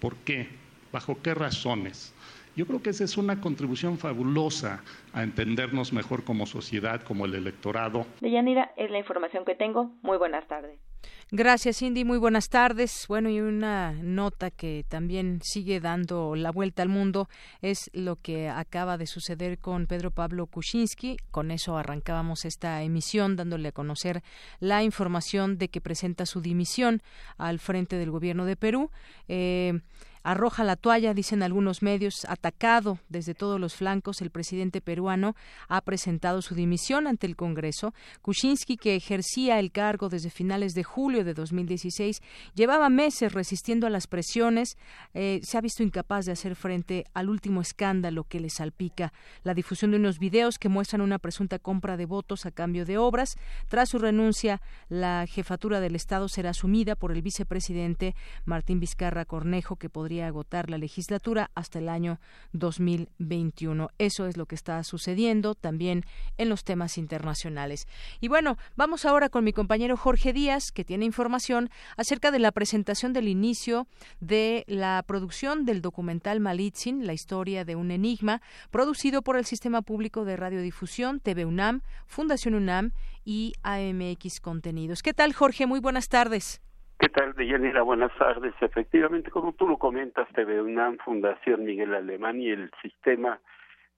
¿Por qué? ¿Bajo qué razones? Yo creo que esa es una contribución fabulosa a entendernos mejor como sociedad, como el electorado. Deyanira, es la información que tengo. Muy buenas tardes. Gracias, Cindy. Muy buenas tardes. Bueno, y una nota que también sigue dando la vuelta al mundo es lo que acaba de suceder con Pedro Pablo Kuczynski. Con eso arrancábamos esta emisión dándole a conocer la información de que presenta su dimisión al frente del gobierno de Perú. Eh, arroja la toalla, dicen algunos medios, atacado desde todos los flancos, el presidente peruano ha presentado su dimisión ante el Congreso. Kuczynski, que ejercía el cargo desde finales de julio de 2016, llevaba meses resistiendo a las presiones, eh, se ha visto incapaz de hacer frente al último escándalo que le salpica, la difusión de unos videos que muestran una presunta compra de votos a cambio de obras. Tras su renuncia, la jefatura del Estado será asumida por el vicepresidente Martín Vizcarra Cornejo, que podría agotar la legislatura hasta el año 2021. Eso es lo que está sucediendo también en los temas internacionales. Y bueno, vamos ahora con mi compañero Jorge Díaz, que tiene información acerca de la presentación del inicio de la producción del documental Malitzin, la historia de un enigma, producido por el Sistema Público de Radiodifusión, TV UNAM, Fundación UNAM y AMX Contenidos. ¿Qué tal, Jorge? Muy buenas tardes. ¿Qué tal, Deyanira? Buenas tardes. Efectivamente, como tú lo comentas, TV UNAM, Fundación Miguel Alemán y el Sistema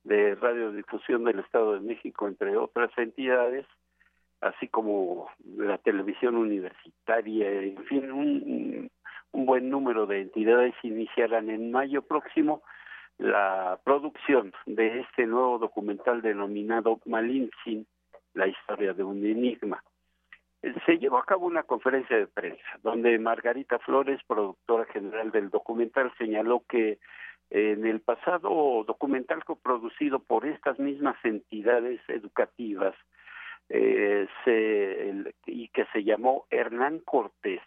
de Radiodifusión del Estado de México, entre otras entidades, así como la televisión universitaria, en fin, un, buen número de entidades iniciarán en mayo próximo la producción de este nuevo documental denominado Malintzin, la historia de un enigma se llevó a cabo una conferencia de prensa donde Margarita Flores, productora general del documental, señaló que en el pasado documental producido por estas mismas entidades educativas eh, y que se llamó Hernán Cortés,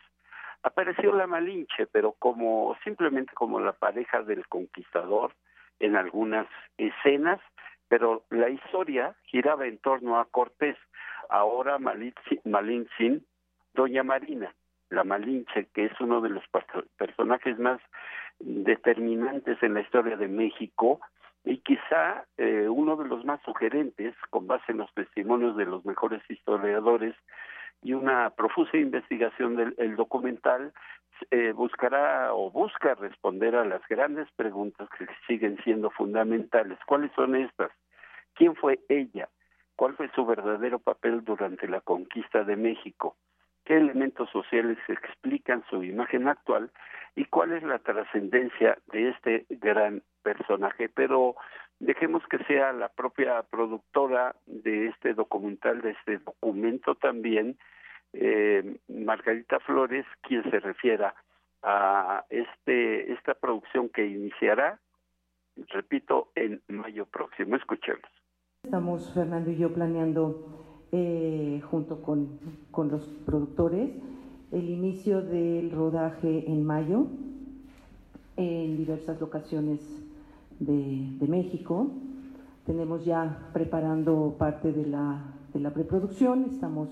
apareció la Malinche, pero como simplemente como la pareja del conquistador en algunas escenas, pero la historia giraba en torno a Cortés ahora Malintzin, Doña Marina, la Malinche, que es uno de los personajes más determinantes en la historia de México y quizá eh, uno de los más sugerentes, con base en los testimonios de los mejores historiadores y una profusa investigación del documental, eh, buscará o busca responder a las grandes preguntas que siguen siendo fundamentales. ¿Cuáles son estas? ¿Quién fue ella? Cuál fue su verdadero papel durante la conquista de México, qué elementos sociales explican su imagen actual y cuál es la trascendencia de este gran personaje. Pero dejemos que sea la propia productora de este documental, de este documento también, eh, Margarita Flores, quien se refiera a este esta producción que iniciará, repito, en mayo próximo. Escuchemos. Estamos, Fernando y yo, planeando eh, junto con, con, los productores el inicio del rodaje en mayo en diversas locaciones de, de México. Tenemos ya preparando parte de la, de la preproducción, estamos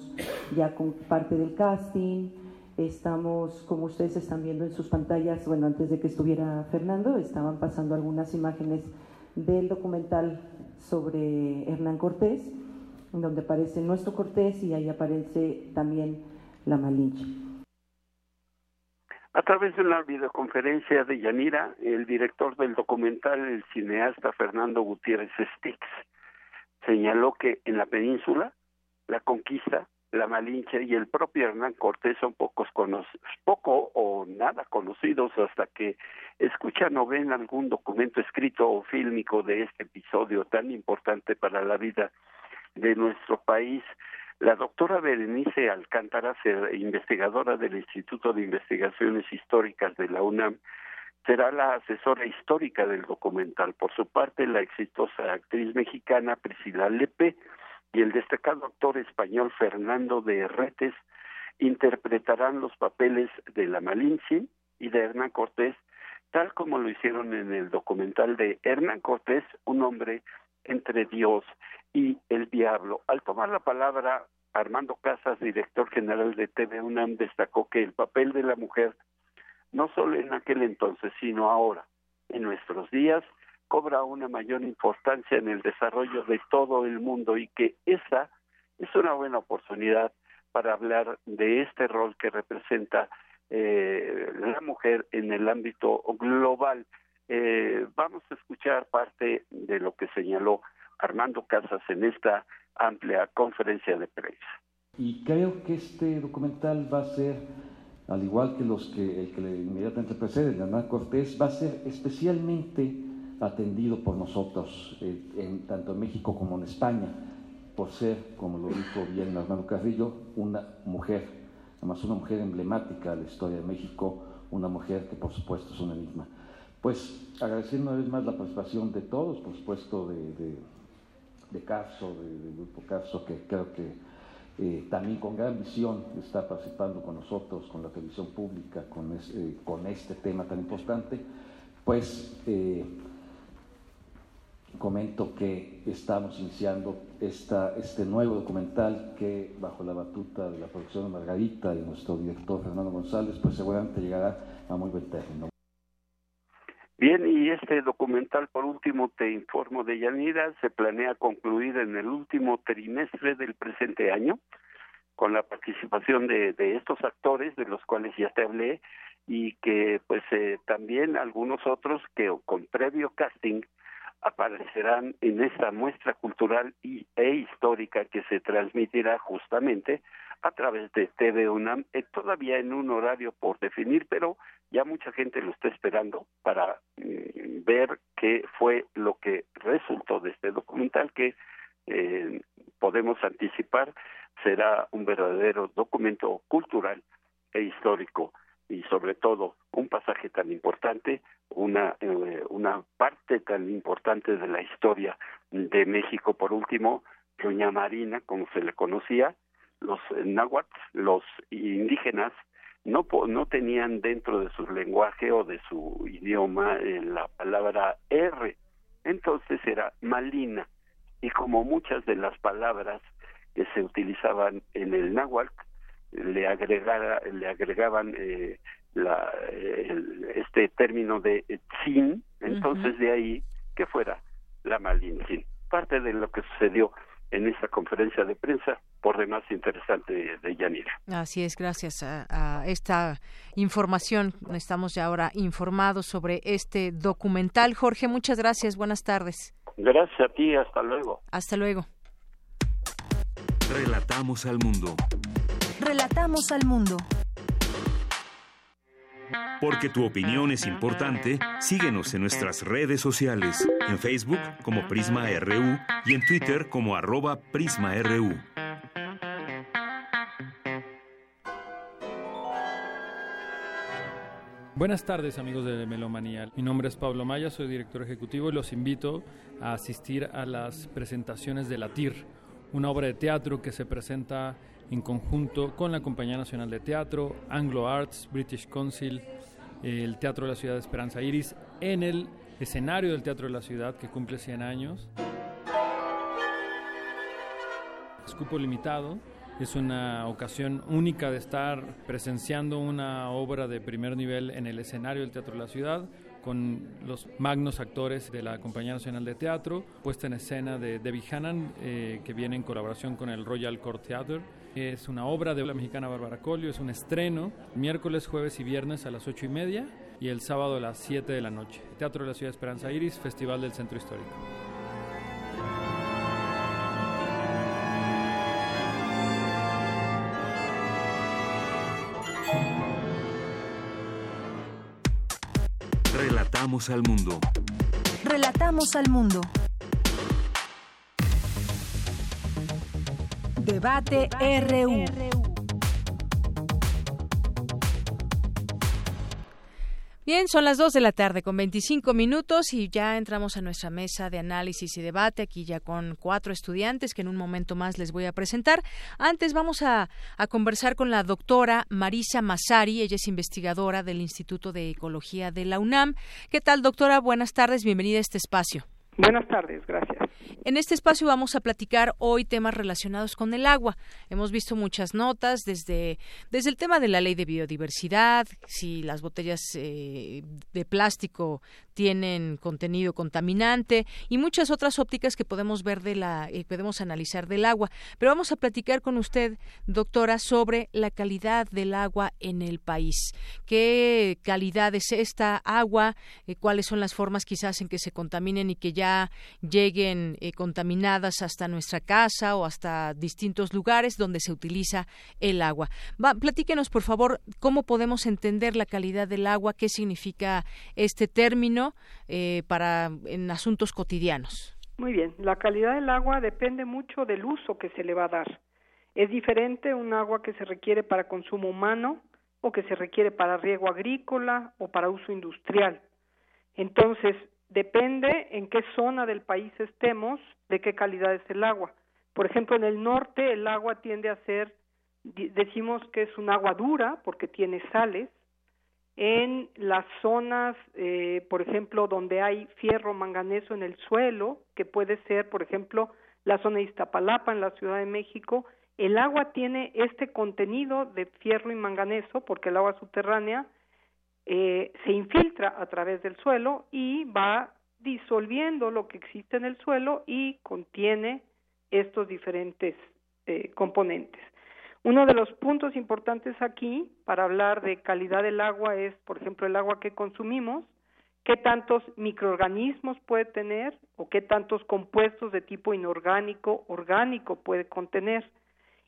ya con parte del casting, estamos, como ustedes están viendo en sus pantallas, bueno, antes de que estuviera Fernando, estaban pasando algunas imágenes del documental sobre Hernán Cortés donde aparece nuestro Cortés y ahí aparece también la Malinche. A través de una videoconferencia de Yanira, el director del documental, el cineasta Fernando Gutiérrez Stix, señaló que en la península la conquista, la Malinche y el propio Hernán Cortés son pocos poco o nada conocidos hasta que escuchan o ven algún documento escrito o fílmico de este episodio tan importante para la vida de nuestro país. La doctora Berenice Alcántara, investigadora del Instituto de Investigaciones Históricas de la UNAM, será la asesora histórica del documental. Por su parte, la exitosa actriz mexicana Priscila Lepe y el destacado actor español Fernando de Herretes interpretarán los papeles de la Malinche y de Hernán Cortés, tal como lo hicieron en el documental de Hernán Cortés, un hombre entre Dios y el diablo. Al tomar la palabra, Armando Casas, director general de TV UNAM, destacó que el papel de la mujer, no solo en aquel entonces, sino ahora, en nuestros días, cobra una mayor importancia en el desarrollo de todo el mundo y que esa es una buena oportunidad para hablar de este rol que representa eh, la mujer en el ámbito global. Eh, vamos a escuchar parte de lo que señaló Armando Casas en esta amplia conferencia de prensa. Y creo que este documental va a ser, al igual que los que, el que le inmediatamente precede, Hernán Cortés, va a ser especialmente atendido por nosotros, eh, en, tanto en México como en España, por ser, como lo dijo bien Armando Carrillo, una mujer, además una mujer emblemática de la historia de México, una mujer que por supuesto es una enigma. Pues agradecer una vez más la participación de todos, por supuesto de de Carso, del Grupo Carso, que creo que eh, también con gran visión está participando con nosotros, con la televisión pública, con, eh, con este tema tan importante, pues eh, comento que estamos iniciando esta, este nuevo documental que bajo la batuta de la producción de Margarita y nuestro director Fernando González, pues seguramente llegará a muy buen término. Bien, y este documental, por último, te informo de Yanira, se planea concluir en el último trimestre del presente año, con la participación de, de estos actores, de los cuales ya te hablé, y que pues eh, también algunos otros que con previo casting aparecerán en esta muestra cultural y, e histórica que se transmitirá justamente a través de TV UNAM, eh, todavía en un horario por definir, pero ya mucha gente lo está esperando para mm, ver qué fue lo que resultó de este documental que eh, podemos anticipar será un verdadero documento cultural e histórico y sobre todo un pasaje tan importante, una, eh, una parte tan importante de la historia de México. Por último, Doña Marina, como se le conocía, los náhuatl, los indígenas, no, no tenían dentro de su lenguaje o de su idioma eh, la palabra R, entonces era malina. Y como muchas de las palabras que se utilizaban en el náhuatl, le, agregara, le agregaban eh, la, este término de tzin, entonces de ahí que fuera la malintzin. Parte de lo que sucedió en esta conferencia de prensa, por demás interesante de Yanira. Así es, gracias a, esta información. Estamos ya ahora informados sobre este documental. Jorge, muchas gracias. Buenas tardes. Gracias a ti. Hasta luego. Hasta luego. Relatamos al mundo. Relatamos al mundo. Porque tu opinión es importante, síguenos en nuestras redes sociales, en Facebook como Prisma RU y en Twitter como arroba PrismaRU. Buenas tardes amigos de Melomanía. Mi nombre es Pablo Maya, soy director ejecutivo y los invito a asistir a las presentaciones de La TIR, una obra de teatro que se presenta en conjunto con la Compañía Nacional de Teatro, Anglo Arts, British Council, el Teatro de la Ciudad de Esperanza Iris, en el escenario del Teatro de la Ciudad que cumple 100 años. Escupo limitado, es una ocasión única de estar presenciando una obra de primer nivel en el escenario del Teatro de la Ciudad, con los magnos actores de la Compañía Nacional de Teatro, puesta en escena de Debbie Hannan, eh, que viene en colaboración con el Royal Court Theatre. Es una obra de la mexicana Bárbara Colio, es un estreno, miércoles, jueves y viernes a las ocho y media y el sábado a las 7 de la noche. Teatro de la Ciudad de Esperanza Iris, Festival del Centro Histórico. Relatamos al mundo. Relatamos al mundo. Debate, RU. Bien, son las 2 de la tarde con 25 minutos y ya entramos a nuestra mesa de análisis y debate, aquí ya con cuatro estudiantes que en un momento más les voy a presentar. Antes vamos a, a conversar con la doctora Marisa Masari, ella es investigadora del Instituto de Ecología de la UNAM. ¿Qué tal, doctora? Buenas tardes, bienvenida a este espacio. Buenas tardes, gracias. En este espacio vamos a platicar hoy temas relacionados con el agua. Hemos visto muchas notas desde, desde el tema de la ley de biodiversidad, si las botellas eh, de plástico tienen contenido contaminante y muchas otras ópticas que podemos ver de la eh, podemos analizar del agua. Pero vamos a platicar con usted, doctora, sobre la calidad del agua en el país. ¿Qué calidad es esta agua? Eh, ¿Cuáles son las formas quizás en que se contaminen y que ya lleguen eh, contaminadas hasta nuestra casa o hasta distintos lugares donde se utiliza el agua? Va, platíquenos, por favor, cómo podemos entender la calidad del agua, qué significa este término eh, para en asuntos cotidianos. Muy bien, la calidad del agua depende mucho del uso que se le va a dar. Es diferente un agua que se requiere para consumo humano o que se requiere para riego agrícola o para uso industrial. Entonces, depende en qué zona del país estemos, de qué calidad es el agua. Por ejemplo, en el norte el agua tiende a ser, decimos que es un agua dura porque tiene sales, en las zonas, eh, por ejemplo, donde hay fierro manganeso en el suelo, que puede ser, por ejemplo, la zona de Iztapalapa en la Ciudad de México, el agua tiene este contenido de fierro y manganeso, porque el agua subterránea eh, se infiltra a través del suelo y va disolviendo lo que existe en el suelo y contiene estos diferentes eh, componentes. Uno de los puntos importantes aquí para hablar de calidad del agua es, por ejemplo, el agua que consumimos, qué tantos microorganismos puede tener o qué tantos compuestos de tipo inorgánico, orgánico puede contener.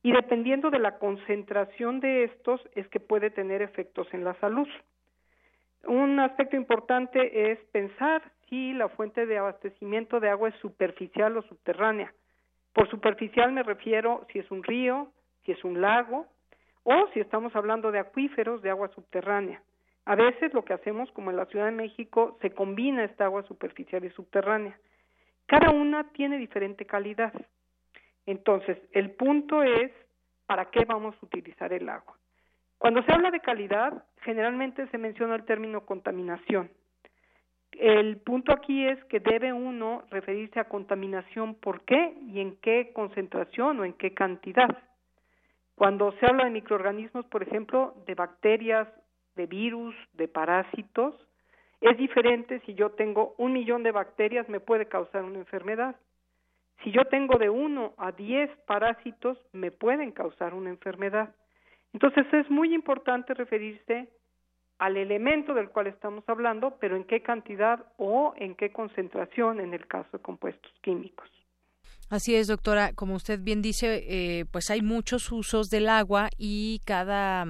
Y dependiendo de la concentración de estos es que puede tener efectos en la salud. Un aspecto importante es pensar si la fuente de abastecimiento de agua es superficial o subterránea. Por superficial me refiero si es un río, si es un lago o si estamos hablando de acuíferos de agua subterránea. A veces lo que hacemos, como en la Ciudad de México, se combina esta agua superficial y subterránea. Cada una tiene diferente calidad. Entonces, el punto es, ¿para qué vamos a utilizar el agua? Cuando se habla de calidad, generalmente se menciona el término contaminación. El punto aquí es que debe uno referirse a contaminación por qué y en qué concentración o en qué cantidad. Cuando se habla de microorganismos, por ejemplo, de bacterias, de virus, de parásitos, es diferente si yo tengo un millón de bacterias, me puede causar una enfermedad. Si yo tengo de uno a diez parásitos, me pueden causar una enfermedad. Entonces es muy importante referirse al elemento del cual estamos hablando, pero en qué cantidad o en qué concentración en el caso de compuestos químicos. Así es, doctora. Como usted bien dice, eh, pues hay muchos usos del agua y cada,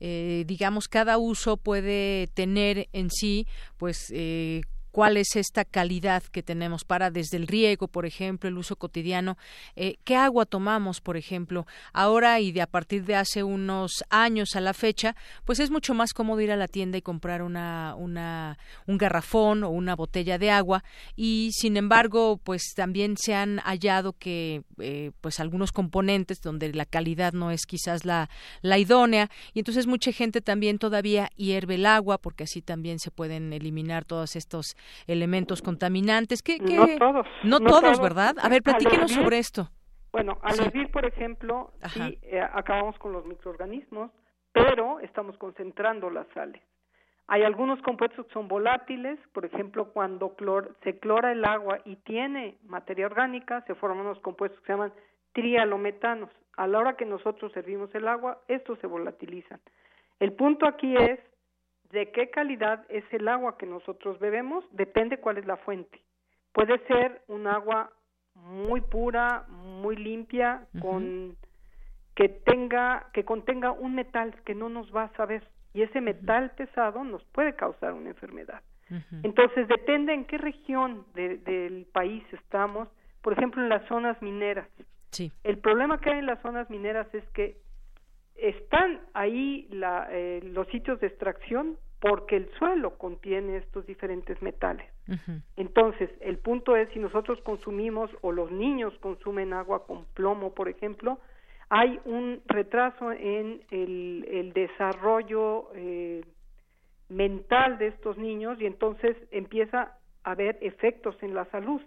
eh, digamos, cada uso puede tener en sí, pues, eh, cuál es esta calidad que tenemos para desde el riego, por ejemplo, el uso cotidiano, eh, qué agua tomamos, por ejemplo, ahora y de a partir de hace unos años a la fecha, pues es mucho más cómodo ir a la tienda y comprar una, una un garrafón o una botella de agua. Y sin embargo, pues también se han hallado que eh, pues algunos componentes donde la calidad no es quizás la, la idónea. Y entonces mucha gente también todavía hierve el agua porque así también se pueden eliminar todos estos elementos contaminantes. ¿Qué, No todos. No, todos, ¿verdad? A ver, platíquenos sobre esto. Bueno, al hervir, por ejemplo, sí, eh, acabamos con los microorganismos, pero estamos concentrando las sales. Hay algunos compuestos que son volátiles, por ejemplo, cuando se clora el agua y tiene materia orgánica, se forman unos compuestos que se llaman trialometanos. A la hora que nosotros servimos el agua, estos se volatilizan. El punto aquí es de qué calidad es el agua que nosotros bebemos, depende cuál es la fuente. Puede ser un agua muy pura, muy limpia, con que tenga que contenga un metal que no nos va a saber y ese metal pesado nos puede causar una enfermedad. Entonces depende en qué región del país estamos, por ejemplo en las zonas mineras. Sí. El problema que hay en las zonas mineras es que están ahí eh, los sitios de extracción porque el suelo contiene estos diferentes metales. Entonces, el punto es si nosotros consumimos o los niños consumen agua con plomo, por ejemplo, hay un retraso en el, desarrollo eh, mental de estos niños y entonces empieza a haber efectos en la salud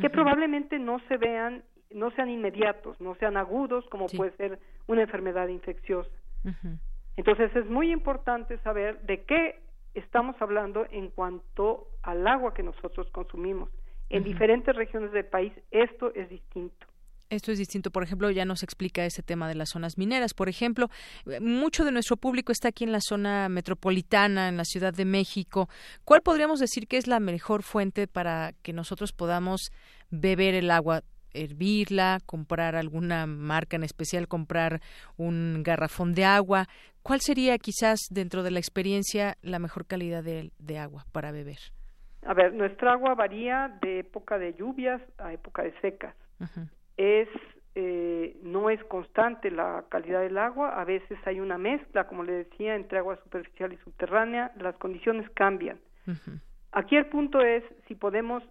que probablemente no se vean, no sean inmediatos, no sean agudos como puede ser una enfermedad infecciosa. Entonces es muy importante saber de qué estamos hablando en cuanto al agua que nosotros consumimos. En diferentes regiones del país esto es distinto. Esto es distinto. Por ejemplo, ya nos explica ese tema de las zonas mineras. Por ejemplo, eh, mucho de nuestro público está aquí en la zona metropolitana, en la Ciudad de México. ¿Cuál podríamos decir que es la mejor fuente para que nosotros podamos beber el agua? Hervirla, comprar alguna marca en especial, comprar un garrafón de agua. ¿Cuál sería quizás dentro de la experiencia la mejor calidad de, agua para beber? A ver, nuestra agua varía de época de lluvias a época de secas es eh, no es constante la calidad del agua, a veces hay una mezcla, como le decía, entre agua superficial y subterránea, las condiciones cambian. Aquí el punto es si podemos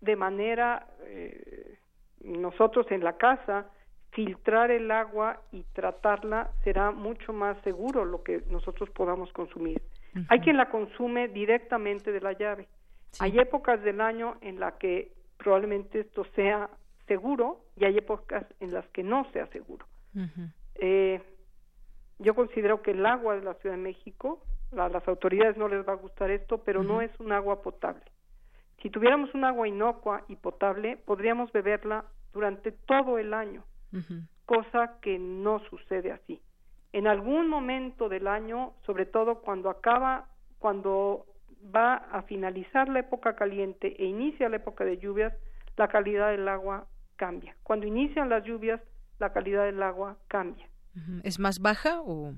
de manera eh, nosotros en la casa filtrar el agua y tratarla será mucho más seguro lo que nosotros podamos consumir. Hay quien la consume directamente de la llave. Hay épocas del año en la que probablemente esto sea seguro y hay épocas en las que no sea seguro. eh, yo considero que el agua de la Ciudad de México, a las autoridades no les va a gustar esto, pero no es un agua potable. Si tuviéramos un agua inocua y potable, podríamos beberla durante todo el año, cosa que no sucede así. En algún momento del año, sobre todo cuando acaba, cuando va a finalizar la época caliente e inicia la época de lluvias, la calidad del agua cambia. Cuando inician las lluvias, la calidad del agua cambia. ¿Es más baja o...?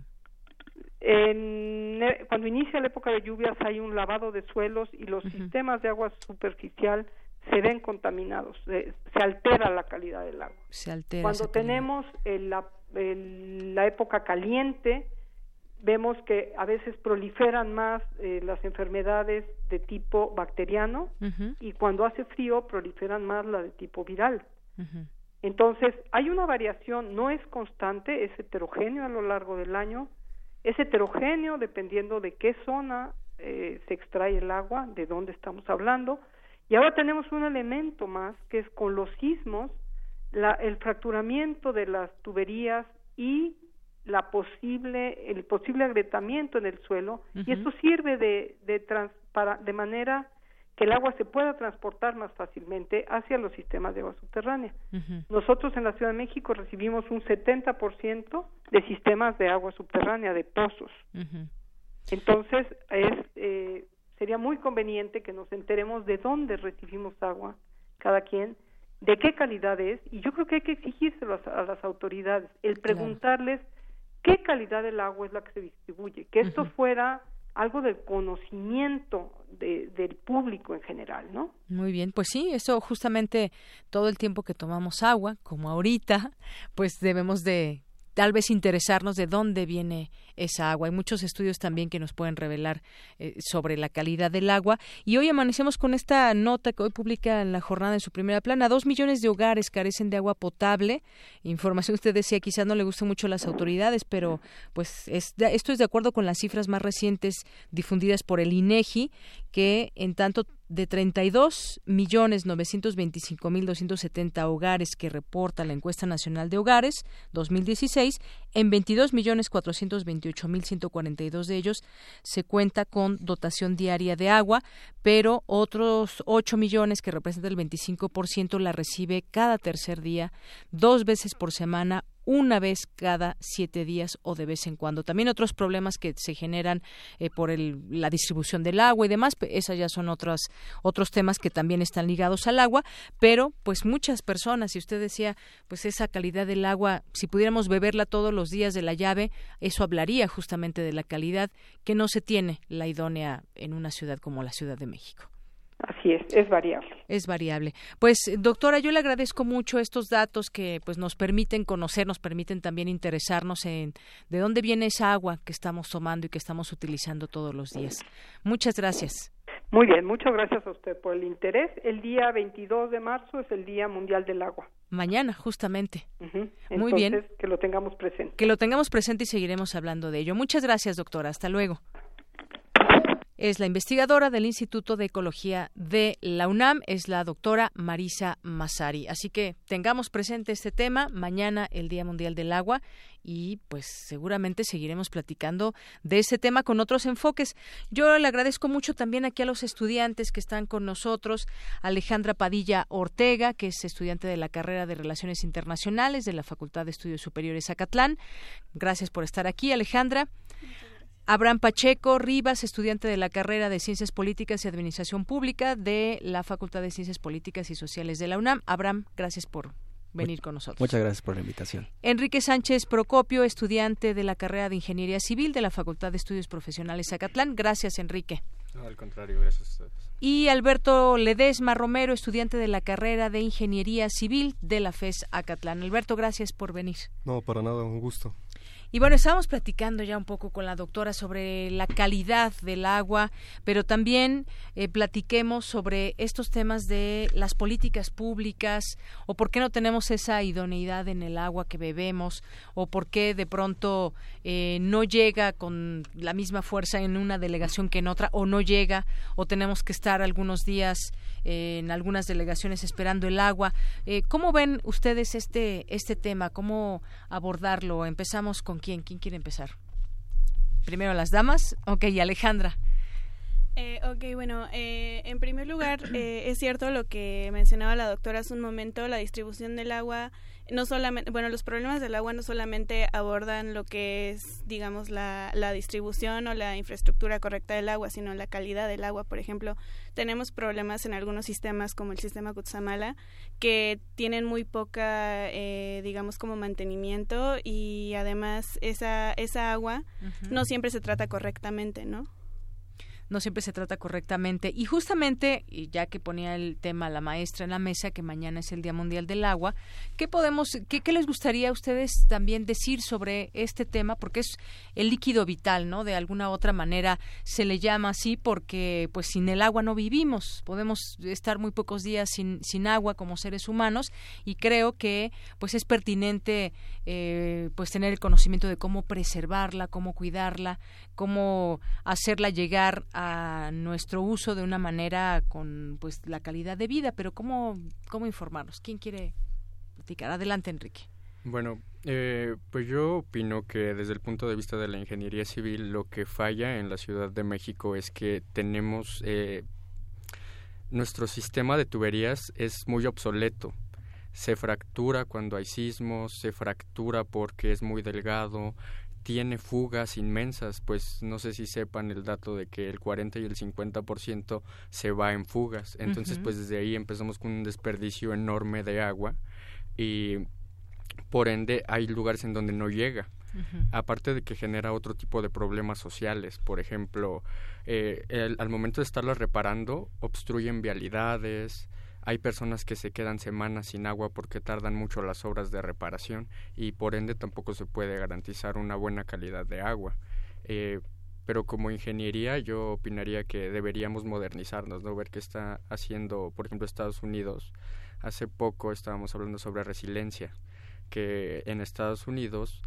En, cuando inicia la época de lluvias hay un lavado de suelos y los sistemas de agua superficial se ven contaminados, se, altera la calidad del agua. Se altera. Cuando tenemos la, la, época caliente, vemos que a veces proliferan más eh, las enfermedades de tipo bacteriano y cuando hace frío proliferan más la de tipo viral. Entonces, hay una variación, no es constante, es heterogéneo a lo largo del año, es heterogéneo dependiendo de qué zona eh, se extrae el agua, de dónde estamos hablando, y ahora tenemos un elemento más que es con los sismos, la, el fracturamiento de las tuberías y la posible, el posible agrietamiento en el suelo, y esto sirve de, de, para, de manera que el agua se pueda transportar más fácilmente hacia los sistemas de agua subterránea. Nosotros en la Ciudad de México recibimos un 70% de sistemas de agua subterránea, de pozos. Entonces, es, eh, sería muy conveniente que nos enteremos de dónde recibimos agua, cada quien, de qué calidad es, y yo creo que hay que exigírselo a, las autoridades, el preguntarles qué calidad del agua es la que se distribuye, que esto fuera algo del conocimiento del público en general, ¿no? Muy bien, pues sí, eso justamente todo el tiempo que tomamos agua, como ahorita, pues debemos de tal vez interesarnos de dónde viene esa agua. Hay muchos estudios también que nos pueden revelar eh, sobre la calidad del agua. Y hoy amanecemos con esta nota que hoy publica en la jornada en su primera plana. Dos millones de hogares carecen de agua potable. Información usted decía, quizás no le guste mucho a las autoridades, pero pues esto es de acuerdo con las cifras más recientes difundidas por el INEGI, que en tanto de 32 millones 925 mil 270 hogares que reporta la encuesta nacional de hogares 2016 en 22 millones 428 28.142 de ellos se cuenta con dotación diaria de agua, pero otros 8 millones, que representan el 25%, la recibe cada tercer día, dos veces por semana una vez cada siete días o de vez en cuando. También otros problemas que se generan eh, por el, la distribución del agua y demás, esas ya son otros, otros temas que también están ligados al agua, pero pues muchas personas, si usted decía, pues esa calidad del agua, si pudiéramos beberla todos los días de la llave, eso hablaría justamente de la calidad que no se tiene la idónea en una ciudad como la Ciudad de México. Así es, es variable. Es variable. Pues, doctora, yo le agradezco mucho estos datos que pues nos permiten conocer, nos permiten también interesarnos en de dónde viene esa agua que estamos tomando y que estamos utilizando todos los días. Muchas gracias. Muy bien, muchas gracias a usted por el interés. El día 22 de marzo es el Día Mundial del Agua. Mañana, justamente. Muy bien. Que lo tengamos presente. Que lo tengamos presente y seguiremos hablando de ello. Muchas gracias, doctora. Hasta luego es la investigadora del Instituto de Ecología de la UNAM, es la doctora Marisa Masari. Así que tengamos presente este tema, mañana el Día Mundial del Agua y pues seguramente seguiremos platicando de ese tema con otros enfoques. Yo le agradezco mucho también aquí a los estudiantes que están con nosotros, Alejandra Padilla Ortega, que es estudiante de la carrera de Relaciones Internacionales de la Facultad de Estudios Superiores Acatlán. Gracias por estar aquí, Alejandra. Abraham Pacheco Rivas, estudiante de la carrera de Ciencias Políticas y Administración Pública de la Facultad de Ciencias Políticas y Sociales de la UNAM. Abraham, gracias por venir con nosotros. Muchas gracias por la invitación. Enrique Sánchez Procopio, estudiante de la carrera de Ingeniería Civil de la Facultad de Estudios Profesionales Zacatlán. Gracias, Enrique. No, al contrario, gracias a ustedes. Y Alberto Ledesma Romero, estudiante de la carrera de Ingeniería Civil de la FES Acatlán. Alberto, gracias por venir. No, para nada, un gusto. Y bueno, estábamos platicando ya un poco con la doctora sobre la calidad del agua, pero también eh, platiquemos sobre estos temas de las políticas públicas o por qué no tenemos esa idoneidad en el agua que bebemos o por qué de pronto eh, no llega con la misma fuerza en una delegación que en otra o no llega o tenemos que estar algunos días eh, en algunas delegaciones esperando el agua. ¿Cómo ven ustedes este, este tema? ¿Cómo abordarlo? Empezamos con quién? ¿Quién quiere empezar? Primero las damas. Ok, Alejandra. Eh, ok, bueno, eh, en primer lugar, eh, es cierto lo que mencionaba la doctora hace un momento, la distribución del agua, no solamente, bueno, los problemas del agua no solamente abordan lo que es, digamos, la, la distribución o la infraestructura correcta del agua, sino la calidad del agua. Por ejemplo, tenemos problemas en algunos sistemas, como el sistema Kutsamala, que tienen muy poca, digamos, como mantenimiento y además esa, esa agua no siempre se trata correctamente, ¿no? No siempre se trata correctamente. Y justamente, y ya que ponía el tema la maestra en la mesa, que mañana es el Día Mundial del Agua, ¿qué podemos, qué, qué les gustaría a ustedes también decir sobre este tema? Porque es el líquido vital, ¿no? De alguna otra manera se le llama así porque, pues, sin el agua no vivimos. Podemos estar muy pocos días sin, sin agua como seres humanos y creo que, pues, es pertinente, eh, pues, tener el conocimiento de cómo preservarla, cómo cuidarla, cómo hacerla llegar a nuestro uso de una manera con pues la calidad de vida, pero cómo cómo informarnos. ¿Quién quiere platicar? Adelante, Enrique. Bueno, eh, pues yo opino que desde el punto de vista de la ingeniería civil lo que falla en la Ciudad de México es que tenemos eh, nuestro sistema de tuberías es muy obsoleto. Se fractura cuando hay sismos, se fractura porque es muy delgado, tiene fugas inmensas, pues no sé si sepan el dato de que el 40 y el 50% se va en fugas. Entonces, pues desde ahí empezamos con un desperdicio enorme de agua y por ende hay lugares en donde no llega. Aparte de que genera otro tipo de problemas sociales, por ejemplo, eh, al momento de estarlas reparando, obstruyen vialidades, hay personas que se quedan semanas sin agua porque tardan mucho las obras de reparación y por ende tampoco se puede garantizar una buena calidad de agua. Eh, pero como ingeniería yo opinaría que deberíamos modernizarnos, ¿no? Ver qué está haciendo, por ejemplo, Estados Unidos. Hace poco estábamos hablando sobre resiliencia, que en Estados Unidos,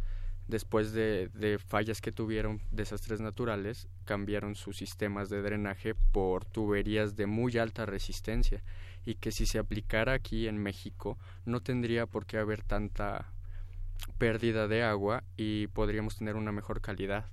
después de, de fallas que tuvieron, desastres naturales, cambiaron sus sistemas de drenaje por tuberías de muy alta resistencia y que si se aplicara aquí en México no tendría por qué haber tanta pérdida de agua y podríamos tener una mejor calidad.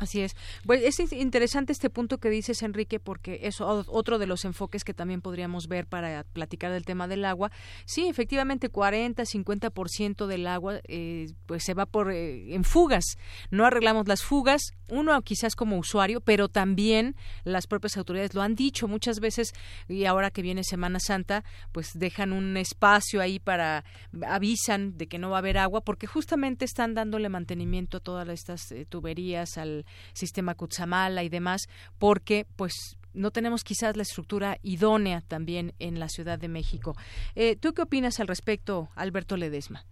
Así es. Pues es interesante este punto que dices, Enrique, porque es otro de los enfoques que también podríamos ver para platicar del tema del agua. Sí, efectivamente, 40, 50% del agua eh, pues se va por eh, en fugas. No arreglamos las fugas, uno quizás como usuario, pero también las propias autoridades lo han dicho muchas veces y ahora que viene Semana Santa, pues dejan un espacio ahí para avisan de que no va a haber agua porque justamente están dándole mantenimiento a todas estas eh, tuberías al sistema Kutsamala y demás, porque pues no tenemos quizás la estructura idónea también en la Ciudad de México. Eh, ¿Tú qué opinas al respecto, Alberto Ledesma?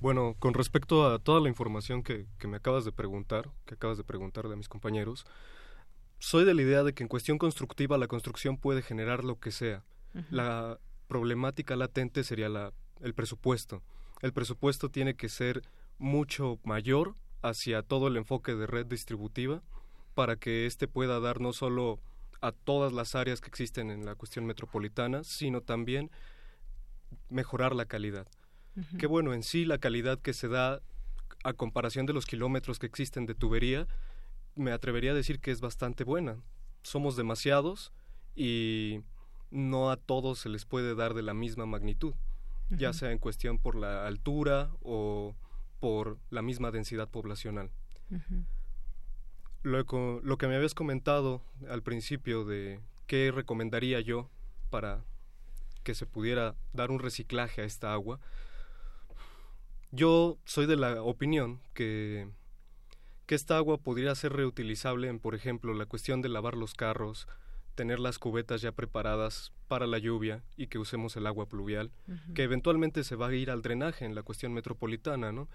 Bueno, con respecto a toda la información que, me acabas de preguntar, que acabas de preguntar de mis compañeros, soy de la idea de que en cuestión constructiva la construcción puede generar lo que sea. La problemática latente sería la, el presupuesto. El presupuesto tiene que ser mucho mayor hacia todo el enfoque de red distributiva para que éste pueda dar no solo a todas las áreas que existen en la cuestión metropolitana, sino también mejorar la calidad. Que bueno, en sí la calidad que se da a comparación de los kilómetros que existen de tubería, me atrevería a decir que es bastante buena. Somos demasiados y no a todos se les puede dar de la misma magnitud, ya sea en cuestión por la altura o por la misma densidad poblacional. lo, lo, que me habías comentado al principio de qué recomendaría yo para que se pudiera dar un reciclaje a esta agua, yo soy de la opinión que, que esta agua podría ser reutilizable en, por ejemplo, la cuestión de lavar los carros, tener las cubetas ya preparadas para la lluvia y que usemos el agua pluvial, que eventualmente se va a ir al drenaje en la cuestión metropolitana, ¿no?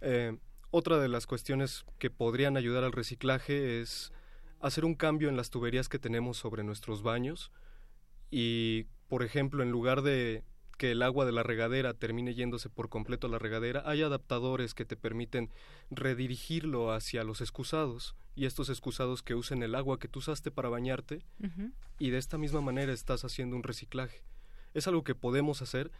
Eh, otra de las cuestiones que podrían ayudar al reciclaje es hacer un cambio en las tuberías que tenemos sobre nuestros baños y, por ejemplo, en lugar de que el agua de la regadera termine yéndose por completo a la regadera, hay adaptadores que te permiten redirigirlo hacia los excusados y estos excusados que usen el agua que tú usaste para bañarte y de esta misma manera estás haciendo un reciclaje. Es algo que podemos hacer,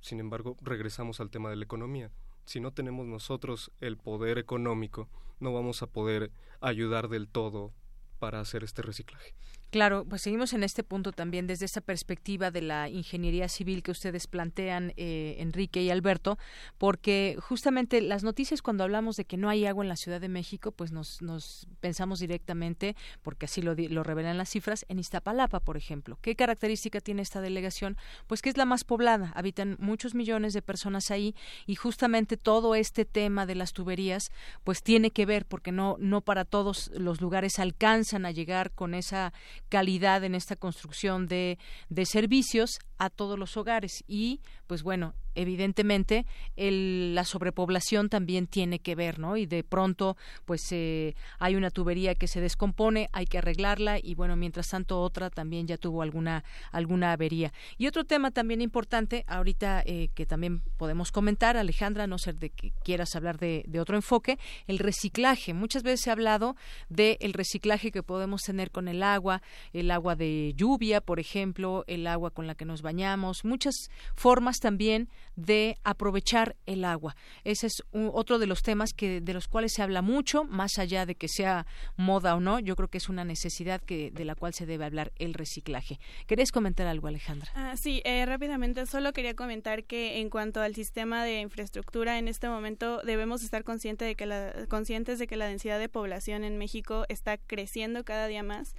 sin embargo, regresamos al tema de la economía si no tenemos nosotros el poder económico, no vamos a poder ayudar del todo para hacer este reciclaje. Claro, pues seguimos en este punto también desde esa perspectiva de la ingeniería civil que ustedes plantean, eh, Enrique y Alberto, porque justamente las noticias cuando hablamos de que no hay agua en la Ciudad de México, pues nos, nos pensamos directamente, porque así lo, lo revelan las cifras, en Iztapalapa, por ejemplo. ¿Qué característica tiene esta delegación? Pues que es la más poblada, habitan muchos millones de personas ahí y justamente todo este tema de las tuberías, pues tiene que ver, porque no, no para todos los lugares alcanzan a llegar con esa calidad en esta construcción de, de servicios a todos los hogares y pues bueno evidentemente el, la sobrepoblación también tiene que ver, ¿no? Y de pronto, pues eh, hay una tubería que se descompone, hay que arreglarla y bueno, mientras tanto otra también ya tuvo alguna alguna avería. Y otro tema también importante, ahorita eh, que también podemos comentar, Alejandra, no ser de que quieras hablar de, de otro enfoque, el reciclaje. Muchas veces se ha hablado de el reciclaje que podemos tener con el agua, el agua de lluvia, por ejemplo, el agua con la que nos bañamos, muchas formas también de aprovechar el agua. Ese es otro de los temas que de los cuales se habla mucho, más allá de que sea moda o no. Yo creo que es una necesidad que de la cual se debe hablar el reciclaje. ¿Querías comentar algo, Alejandra? Ah, sí, eh, rápidamente. Solo quería comentar que en cuanto al sistema de infraestructura, en este momento debemos estar conscientes de que la, conscientes de que la densidad de población en México está creciendo cada día más.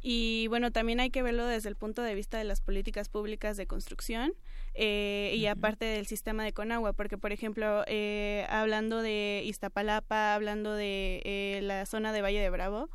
Y bueno, también hay que verlo desde el punto de vista de las políticas públicas de construcción eh, y aparte del sistema de Conagua, porque por ejemplo, eh, hablando de Iztapalapa, hablando de eh, la zona de Valle de Bravo,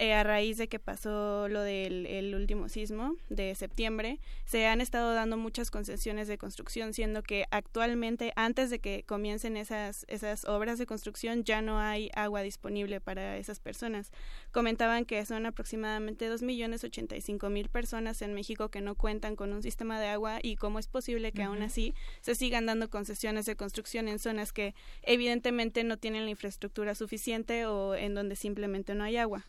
a raíz de que pasó lo del el último sismo de septiembre, se han estado dando muchas concesiones de construcción, siendo que actualmente, antes de que comiencen esas, esas obras de construcción, ya no hay agua disponible para esas personas. Comentaban que son aproximadamente 2.085.000 personas en México que no cuentan con un sistema de agua y cómo es posible que aún así se sigan dando concesiones de construcción en zonas que evidentemente no tienen la infraestructura suficiente o en donde simplemente no hay agua.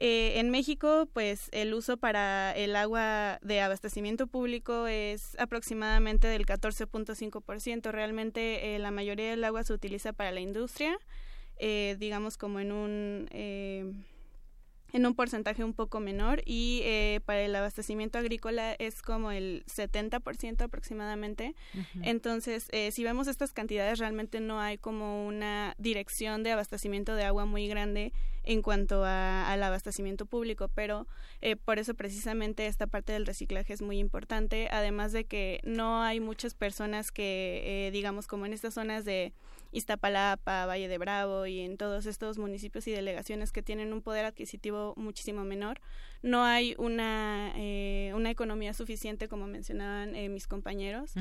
Eh, en México, pues el uso para el agua de abastecimiento público es aproximadamente del 14.5%. Realmente eh, la mayoría del agua se utiliza para la industria, eh, digamos como en un en un porcentaje un poco menor y eh, para el abastecimiento agrícola es como el 70% aproximadamente. Entonces, eh, si vemos estas cantidades, realmente no hay como una dirección de abastecimiento de agua muy grande en cuanto a, al abastecimiento público, pero eh, por eso precisamente esta parte del reciclaje es muy importante, además de que no hay muchas personas que, digamos, como en estas zonas de Iztapalapa, Valle de Bravo y en todos estos municipios y delegaciones que tienen un poder adquisitivo muchísimo menor, no hay una, eh, una economía suficiente, como mencionaban eh, mis compañeros,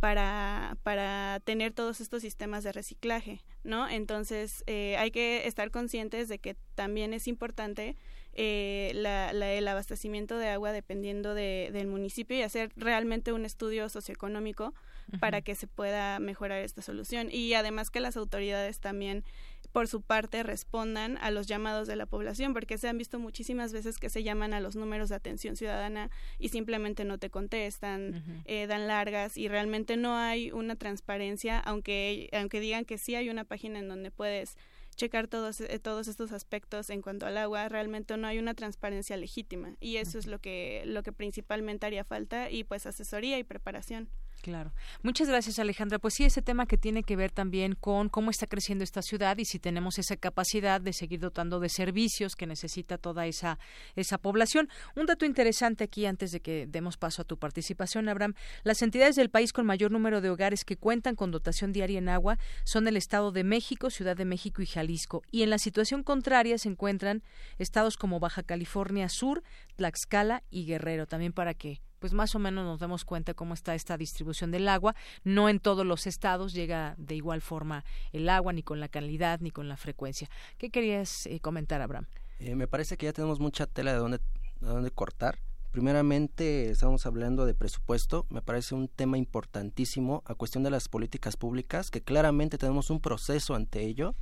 para, para tener todos estos sistemas de reciclaje, ¿no? Entonces, eh, hay que estar conscientes de que también es importante eh, la, el abastecimiento de agua dependiendo de, del municipio y hacer realmente un estudio socioeconómico para que se pueda mejorar esta solución. Y además que las autoridades también por su parte respondan a los llamados de la población, porque se han visto muchísimas veces que se llaman a los números de atención ciudadana y simplemente no te contestan, eh, dan largas y realmente no hay una transparencia, aunque, aunque digan que sí hay una página en donde puedes checar todos, eh, todos estos aspectos en cuanto al agua, realmente no hay una transparencia legítima y eso es lo que, lo que principalmente haría falta y pues asesoría y preparación. Claro. Muchas gracias, Alejandra. Pues sí, ese tema que tiene que ver también con cómo está creciendo esta ciudad y si tenemos esa capacidad de seguir dotando de servicios que necesita toda esa, esa población. Un dato interesante aquí, antes de que demos paso a tu participación, Abraham. Las entidades del país con mayor número de hogares que cuentan con dotación diaria en agua son el Estado de México, Ciudad de México y Jalisco. Y en la situación contraria se encuentran estados como Baja California Sur, Tlaxcala y Guerrero. También para que pues más o menos nos damos cuenta cómo está esta distribución del agua. No en todos los estados llega de igual forma el agua, ni con la calidad, ni con la frecuencia. ¿Qué querías eh, comentar, Abraham? Eh, me parece que ya tenemos mucha tela de dónde, de dónde cortar. Primeramente, estamos hablando de presupuesto. Me parece un tema importantísimo a cuestión de las políticas públicas, que claramente tenemos un proceso ante ello,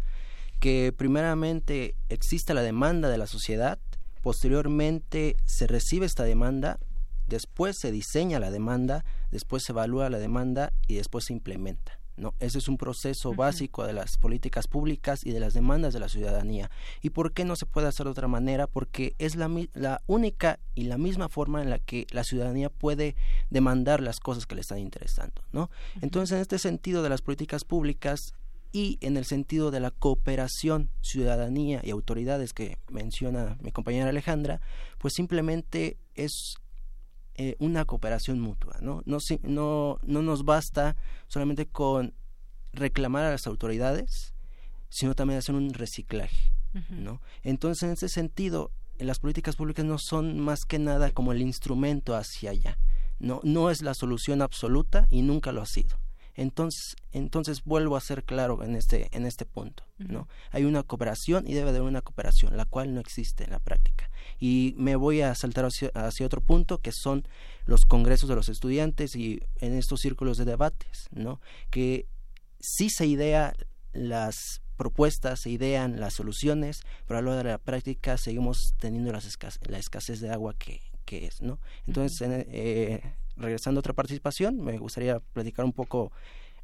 que primeramente existe la demanda de la sociedad, posteriormente se recibe esta demanda, después se diseña la demanda, después se evalúa la demanda y después se implementa. ¿no? Ese es un proceso básico de las políticas públicas y de las demandas de la ciudadanía. ¿Y por qué no se puede hacer de otra manera? Porque es la, la única y la misma forma en la que la ciudadanía puede demandar las cosas que le están interesando. ¿no? Entonces, en este sentido de las políticas públicas, y en el sentido de la cooperación, ciudadanía y autoridades que menciona mi compañera Alejandra, pues simplemente es eh, una cooperación mutua, ¿no? No, no, no nos basta solamente con reclamar a las autoridades, sino también hacer un reciclaje, ¿no? Entonces, en ese sentido, las políticas públicas no son más que nada como el instrumento hacia allá, no, no es la solución absoluta y nunca lo ha sido. Entonces, entonces vuelvo a ser claro en este, en este punto, ¿no? Hay una cooperación y debe haber una cooperación, la cual no existe en la práctica. Y me voy a saltar hacia, otro punto, que son los congresos de los estudiantes y en estos círculos de debates, ¿no? Que sí se idea las propuestas, se idean las soluciones, pero a lo de la práctica seguimos teniendo las la escasez de agua que, que es, ¿no? Entonces, eh, regresando a otra participación, me gustaría platicar un poco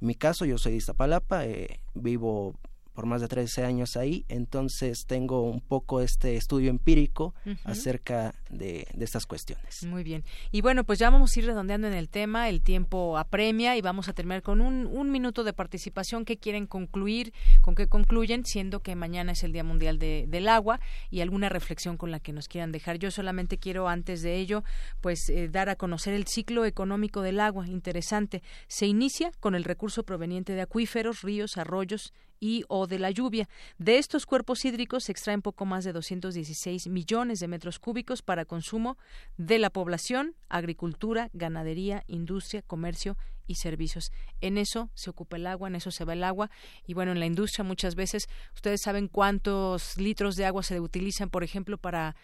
mi caso. Yo soy de Iztapalapa, eh, vivo por más de 13 años ahí, entonces tengo un poco este estudio empírico acerca de, estas cuestiones. Muy bien. Y bueno, pues ya vamos a ir redondeando en el tema, el tiempo apremia y vamos a terminar con un, un minuto de participación que quieren concluir, con qué concluyen, siendo que mañana es el Día Mundial de, del Agua y alguna reflexión con la que nos quieran dejar. Yo solamente quiero antes de ello, pues eh, dar a conocer el ciclo económico del agua, interesante. Se inicia con el recurso proveniente de acuíferos, ríos, arroyos, y o de la lluvia. De estos cuerpos hídricos se extraen poco más de 216 millones de metros cúbicos para consumo de la población, agricultura, ganadería, industria, comercio y servicios. En eso se ocupa el agua, en eso se va el agua. Y bueno, en la industria muchas veces ustedes saben cuántos litros de agua se utilizan, por ejemplo, para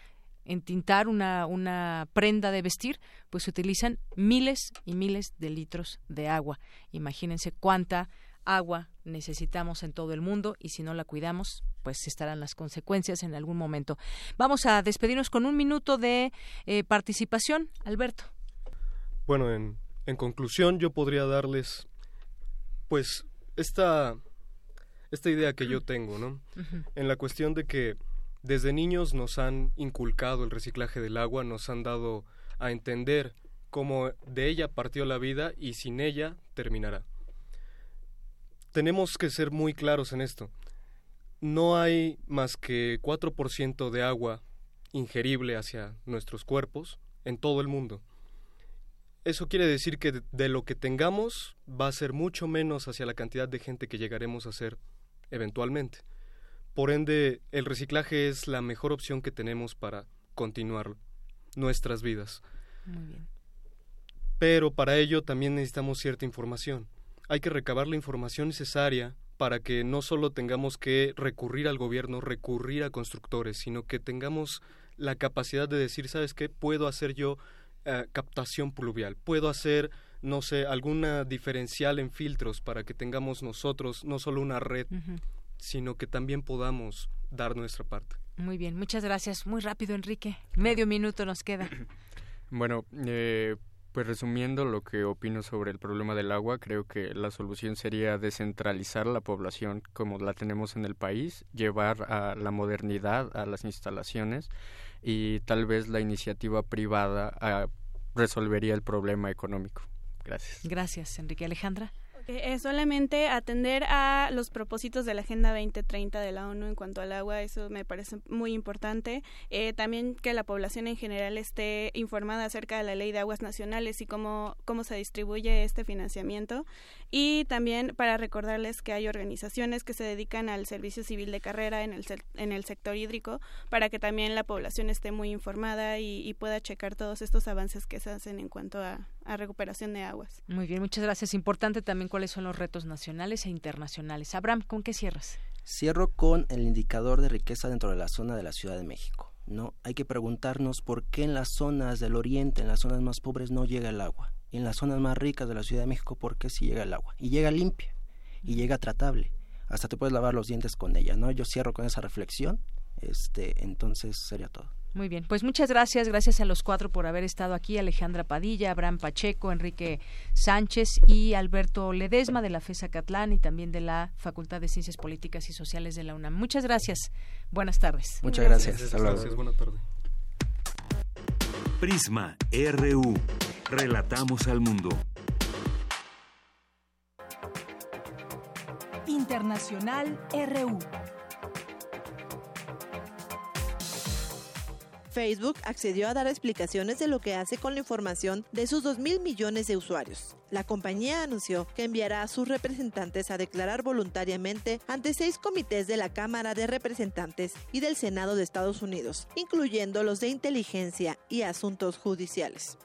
entintar una, una prenda de vestir, pues se utilizan miles y miles de litros de agua. Imagínense cuánta agua necesitamos en todo el mundo y si no la cuidamos, pues estarán las consecuencias en algún momento. Vamos a despedirnos con un minuto de eh, participación. Alberto. Bueno, en, en conclusión yo podría darles pues esta, esta idea que yo tengo, ¿no? En la cuestión de que desde niños nos han inculcado el reciclaje del agua, nos han dado a entender cómo de ella partió la vida y sin ella terminará. Tenemos que ser muy claros en esto. No hay más que 4% de agua ingerible hacia nuestros cuerpos en todo el mundo. Eso quiere decir que de, lo que tengamos va a ser mucho menos hacia la cantidad de gente que llegaremos a ser eventualmente. Por ende, el reciclaje es la mejor opción que tenemos para continuar nuestras vidas. Muy bien. Pero para ello también necesitamos cierta información. Hay que recabar la información necesaria para que no solo tengamos que recurrir al gobierno, recurrir a constructores, sino que tengamos la capacidad de decir, ¿sabes qué? Puedo hacer yo eh, captación pluvial, puedo hacer, no sé, alguna diferencial en filtros para que tengamos nosotros no solo una red, sino que también podamos dar nuestra parte. Muy bien, muchas gracias. Muy rápido, Enrique. Medio minuto nos queda. Bueno, eh, pues resumiendo lo que opino sobre el problema del agua, creo que la solución sería descentralizar la población como la tenemos en el país, llevar a la modernidad a las instalaciones y tal vez la iniciativa privada ah, resolvería el problema económico. Gracias. Gracias, Enrique. Alejandra. Solamente atender a los propósitos de la Agenda 2030 de la ONU en cuanto al agua, eso me parece muy importante. Eh, también que la población en general esté informada acerca de la ley de aguas nacionales y cómo, cómo se distribuye este financiamiento. Y también para recordarles que hay organizaciones que se dedican al servicio civil de carrera en el, en el sector hídrico para que también la población esté muy informada y, y pueda checar todos estos avances que se hacen en cuanto a, a recuperación de aguas. Muy bien, muchas gracias. Importante también cuáles son los retos nacionales e internacionales. Abraham, ¿con qué cierras? Cierro con el indicador de riqueza dentro de la zona de la Ciudad de México. No, hay que preguntarnos por qué en las zonas del oriente, en las zonas más pobres no llega el agua, y en las zonas más ricas de la Ciudad de México por qué sí llega el agua y llega limpia y llega tratable. Hasta te puedes lavar los dientes con ella, ¿no? Yo cierro con esa reflexión. Este, entonces sería todo. Muy bien, pues muchas gracias, gracias a los cuatro por haber estado aquí, Alejandra Padilla, Abraham Pacheco, Enrique Sánchez y Alberto Ledesma de la FESA Catlán y también de la Facultad de Ciencias Políticas y Sociales de la UNAM. Muchas gracias, buenas tardes. Muchas gracias. Gracias, gracias. buena tarde. Prisma RU. Relatamos al mundo. Internacional RU. Facebook accedió a dar explicaciones de lo que hace con la información de sus 2 mil millones de usuarios. La compañía anunció que enviará a sus representantes a declarar voluntariamente ante seis comités de la Cámara de Representantes y del Senado de Estados Unidos, incluyendo los de inteligencia y asuntos judiciales.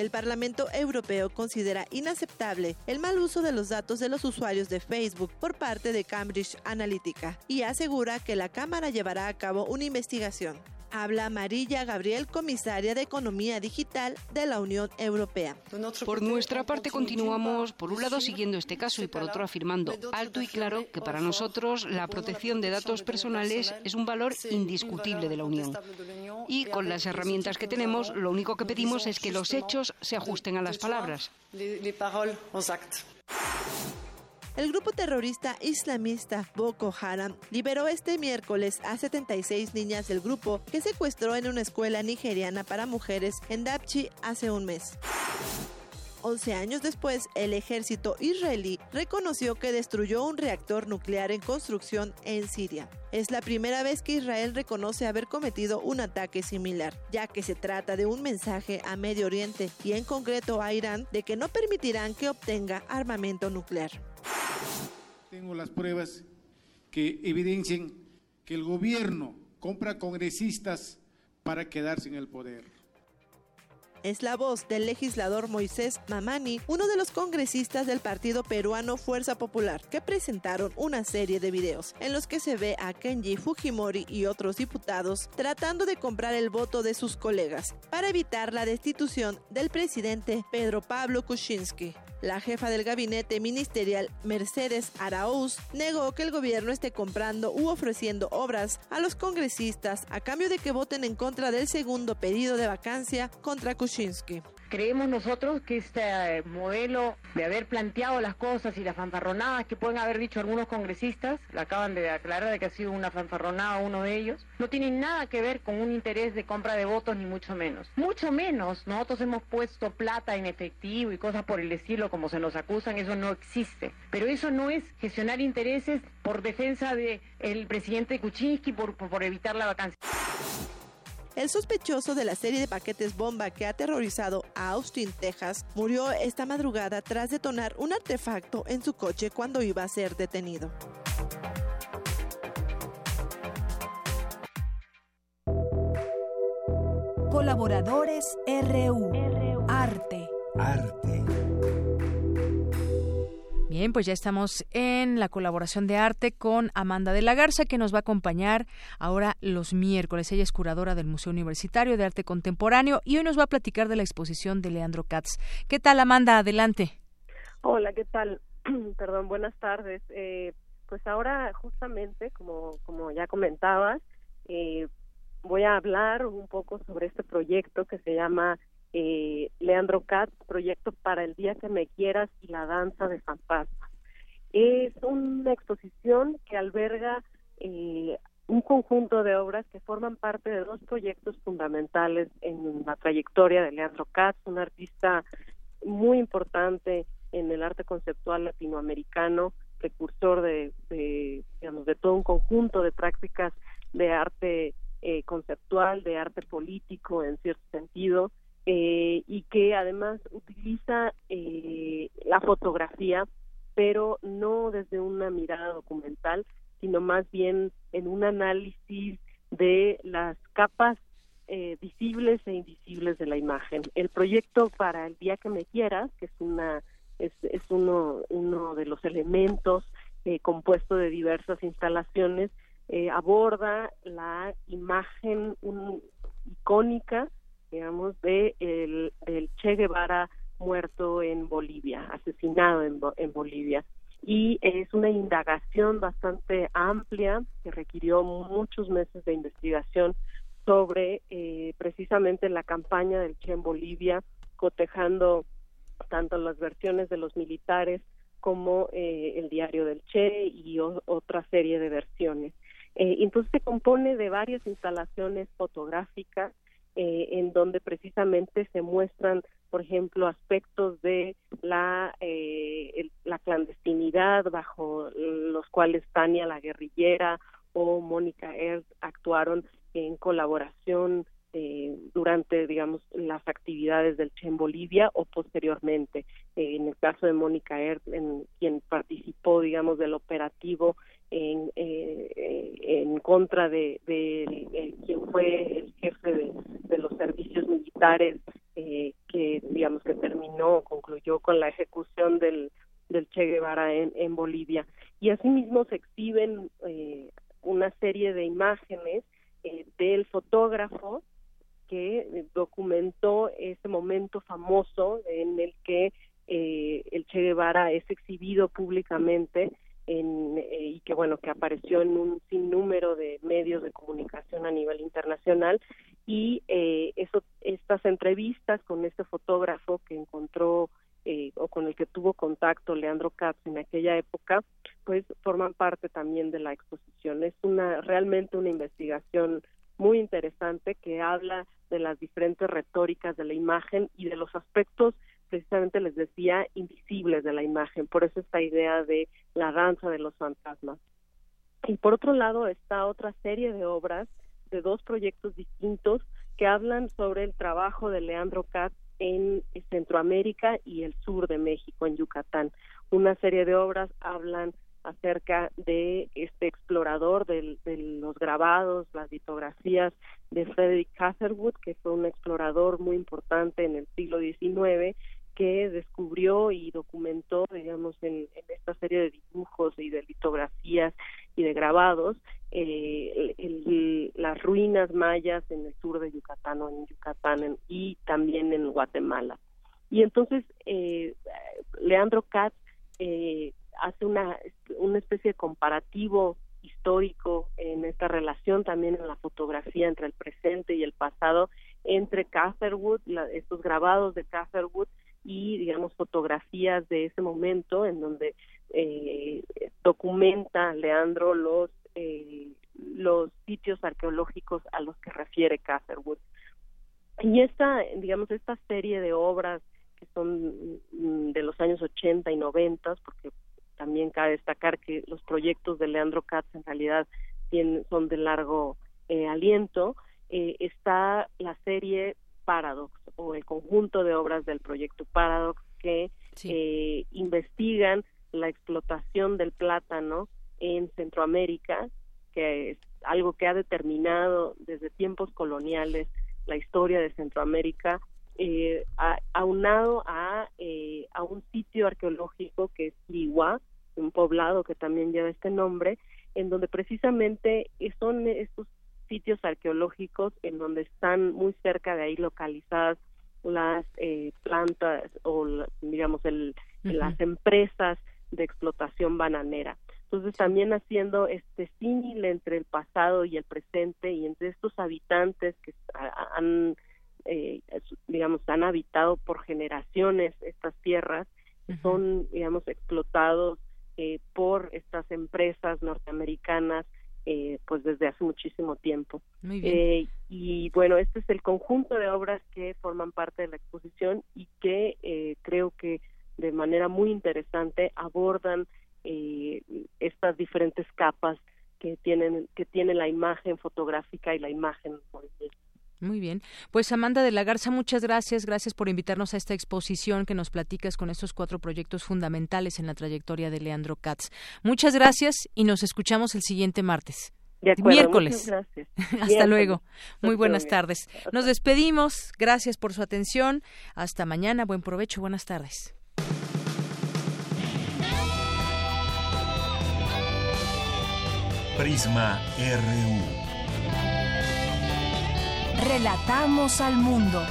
El Parlamento Europeo considera inaceptable el mal uso de los datos de los usuarios de Facebook por parte de Cambridge Analytica y asegura que la Cámara llevará a cabo una investigación. Habla Marilla Gabriel, comisaria de Economía Digital de la Unión Europea. Por nuestra parte, continuamos, por un lado, siguiendo este caso y por otro, afirmando alto y claro que para nosotros la protección de datos personales es un valor indiscutible de la Unión. Y con las herramientas que tenemos, lo único que pedimos es que los hechos se ajusten a las palabras. El grupo terrorista islamista Boko Haram liberó este miércoles a 76 niñas del grupo que secuestró en una escuela nigeriana para mujeres en Dapchi hace un mes. 11 años después, el ejército israelí reconoció que destruyó un reactor nuclear en construcción en Siria. Es la primera vez que Israel reconoce haber cometido un ataque similar, ya que se trata de un mensaje a Medio Oriente y en concreto a Irán de que no permitirán que obtenga armamento nuclear. Tengo las pruebas que evidencian que el gobierno compra congresistas para quedarse en el poder. Es la voz del legislador Moisés Mamani, uno de los congresistas del partido peruano Fuerza Popular, que presentaron una serie de videos en los que se ve a Kenji Fujimori y otros diputados tratando de comprar el voto de sus colegas para evitar la destitución del presidente Pedro Pablo Kuczynski. La jefa del gabinete ministerial, Mercedes Araúz, negó que el gobierno esté comprando u ofreciendo obras a los congresistas a cambio de que voten en contra del segundo pedido de vacancia contra Kuczynski. Creemos nosotros que este eh, modelo de haber planteado las cosas y las fanfarronadas que pueden haber dicho algunos congresistas, la acaban de aclarar de que ha sido una fanfarronada uno de ellos, no tiene nada que ver con un interés de compra de votos ni mucho menos. Mucho menos nosotros hemos puesto plata en efectivo y cosas por el estilo como se nos acusan, eso no existe. Pero eso no es gestionar intereses por defensa del el presidente Kuczynski por, por evitar la vacancia. El sospechoso de la serie de paquetes bomba que ha aterrorizado a Austin, Texas, murió esta madrugada tras detonar un artefacto en su coche cuando iba a ser detenido. Colaboradores RU. Arte. Arte. Bien, pues ya estamos en la colaboración de arte con Amanda de la Garza, que nos va a acompañar ahora los miércoles. Ella es curadora del Museo Universitario de Arte Contemporáneo y hoy nos va a platicar de la exposición de Leandro Katz. ¿Qué tal, Amanda? Adelante. Hola, ¿qué tal? Perdón, buenas tardes. Eh, pues ahora, justamente, como, como ya comentabas, eh, voy a hablar un poco sobre este proyecto que se llama eh, Leandro Katz, proyecto para el día que me quieras y la danza de fantasmas. Es una exposición que alberga eh, un conjunto de obras que forman parte de dos proyectos fundamentales en la trayectoria de Leandro Katz, un artista muy importante en el arte conceptual latinoamericano, precursor de, digamos, de todo un conjunto de prácticas de arte eh, conceptual, de arte político en cierto sentido, eh, y que además utiliza eh, la fotografía, pero no desde una mirada documental, sino más bien en un análisis de las capas eh, visibles e invisibles de la imagen. El proyecto para el día que me quieras, que es una es, es uno uno de los elementos eh, compuesto de diversas instalaciones, eh, aborda la imagen un, icónica digamos, de el, Che Guevara muerto en Bolivia, asesinado en, en Bolivia. Y es una indagación bastante amplia que requirió muchos meses de investigación sobre eh, precisamente la campaña del Che en Bolivia, cotejando tanto las versiones de los militares como eh, el diario del Che y otra serie de versiones. Eh, entonces se compone de varias instalaciones fotográficas eh, en donde precisamente se muestran, por ejemplo, aspectos de la, eh, la clandestinidad bajo los cuales Tania la guerrillera o Mónica Ernst actuaron en colaboración eh, durante, digamos, las actividades del Che en Bolivia o posteriormente. Eh, en el caso de Mónica Ernst, en quien participó, digamos, del operativo en, eh, en contra de, de, quien fue el jefe de, de los servicios militares eh, que digamos que terminó concluyó con la ejecución del del Che Guevara en, en Bolivia. Y asimismo se exhiben eh, una serie de imágenes eh, del fotógrafo que documentó ese momento famoso en el que eh, el Che Guevara es exhibido públicamente en, eh, y que bueno que apareció en un sinnúmero de medios de comunicación a nivel internacional. Y eh, eso estas entrevistas con este fotógrafo que encontró eh, o con el que tuvo contacto Leandro Katz en aquella época pues forman parte también de la exposición. Es una realmente una investigación muy interesante que habla de las diferentes retóricas de la imagen y de los aspectos precisamente les decía, invisibles de la imagen. Por eso esta idea de la danza de los fantasmas. Y por otro lado está otra serie de obras de dos proyectos distintos que hablan sobre el trabajo de Leandro Katz en Centroamérica y el sur de México, en Yucatán. Una serie de obras hablan acerca de este explorador de, los grabados, las litografías de Frederick Catherwood, que fue un explorador muy importante en el siglo XIX que descubrió y documentó, digamos, en, esta serie de dibujos y de litografías y de grabados, eh, las ruinas mayas en el sur de Yucatán o en Yucatán y también en Guatemala. Y entonces, eh, Leandro Katz eh, hace una, una especie de comparativo histórico en esta relación también en la fotografía entre el presente y el pasado entre Catherwood, estos grabados de Catherwood y digamos fotografías de ese momento en donde eh, documenta Leandro los eh, los sitios arqueológicos a los que refiere Catherwood y esta digamos esta serie de obras que son mm, de los años 80 y 90 porque también cabe destacar que los proyectos de Leandro Katz en realidad tienen, son de largo eh, aliento. Eh, está la serie Paradox o el conjunto de obras del proyecto Paradox que eh, investigan la explotación del plátano en Centroamérica, que es algo que ha determinado desde tiempos coloniales la historia de Centroamérica, eh, aunado a, a un sitio arqueológico que es Liwa, un poblado que también lleva este nombre, en donde precisamente son estos sitios arqueológicos en donde están muy cerca de ahí localizadas las eh, plantas o digamos el, las empresas de explotación bananera. Entonces también haciendo este símil entre el pasado y el presente y entre estos habitantes que han eh, digamos han habitado por generaciones estas tierras que son digamos explotados eh, por estas empresas norteamericanas eh, pues desde hace muchísimo tiempo. Eh, y bueno, este es el conjunto de obras que forman parte de la exposición y que creo que de manera muy interesante abordan estas diferentes capas que tienen que tiene la imagen fotográfica y la imagen muy bien. Pues Amanda de la Garza, muchas gracias. Gracias por invitarnos a esta exposición que nos platicas con estos cuatro proyectos fundamentales en la trayectoria de Leandro Katz. Muchas gracias y nos escuchamos el siguiente martes. Miércoles. Hasta luego. Muy buenas tardes. Nos despedimos. Gracias por su atención. Hasta mañana. Buen provecho. Buenas tardes. Prisma RU. Relatamos al mundo.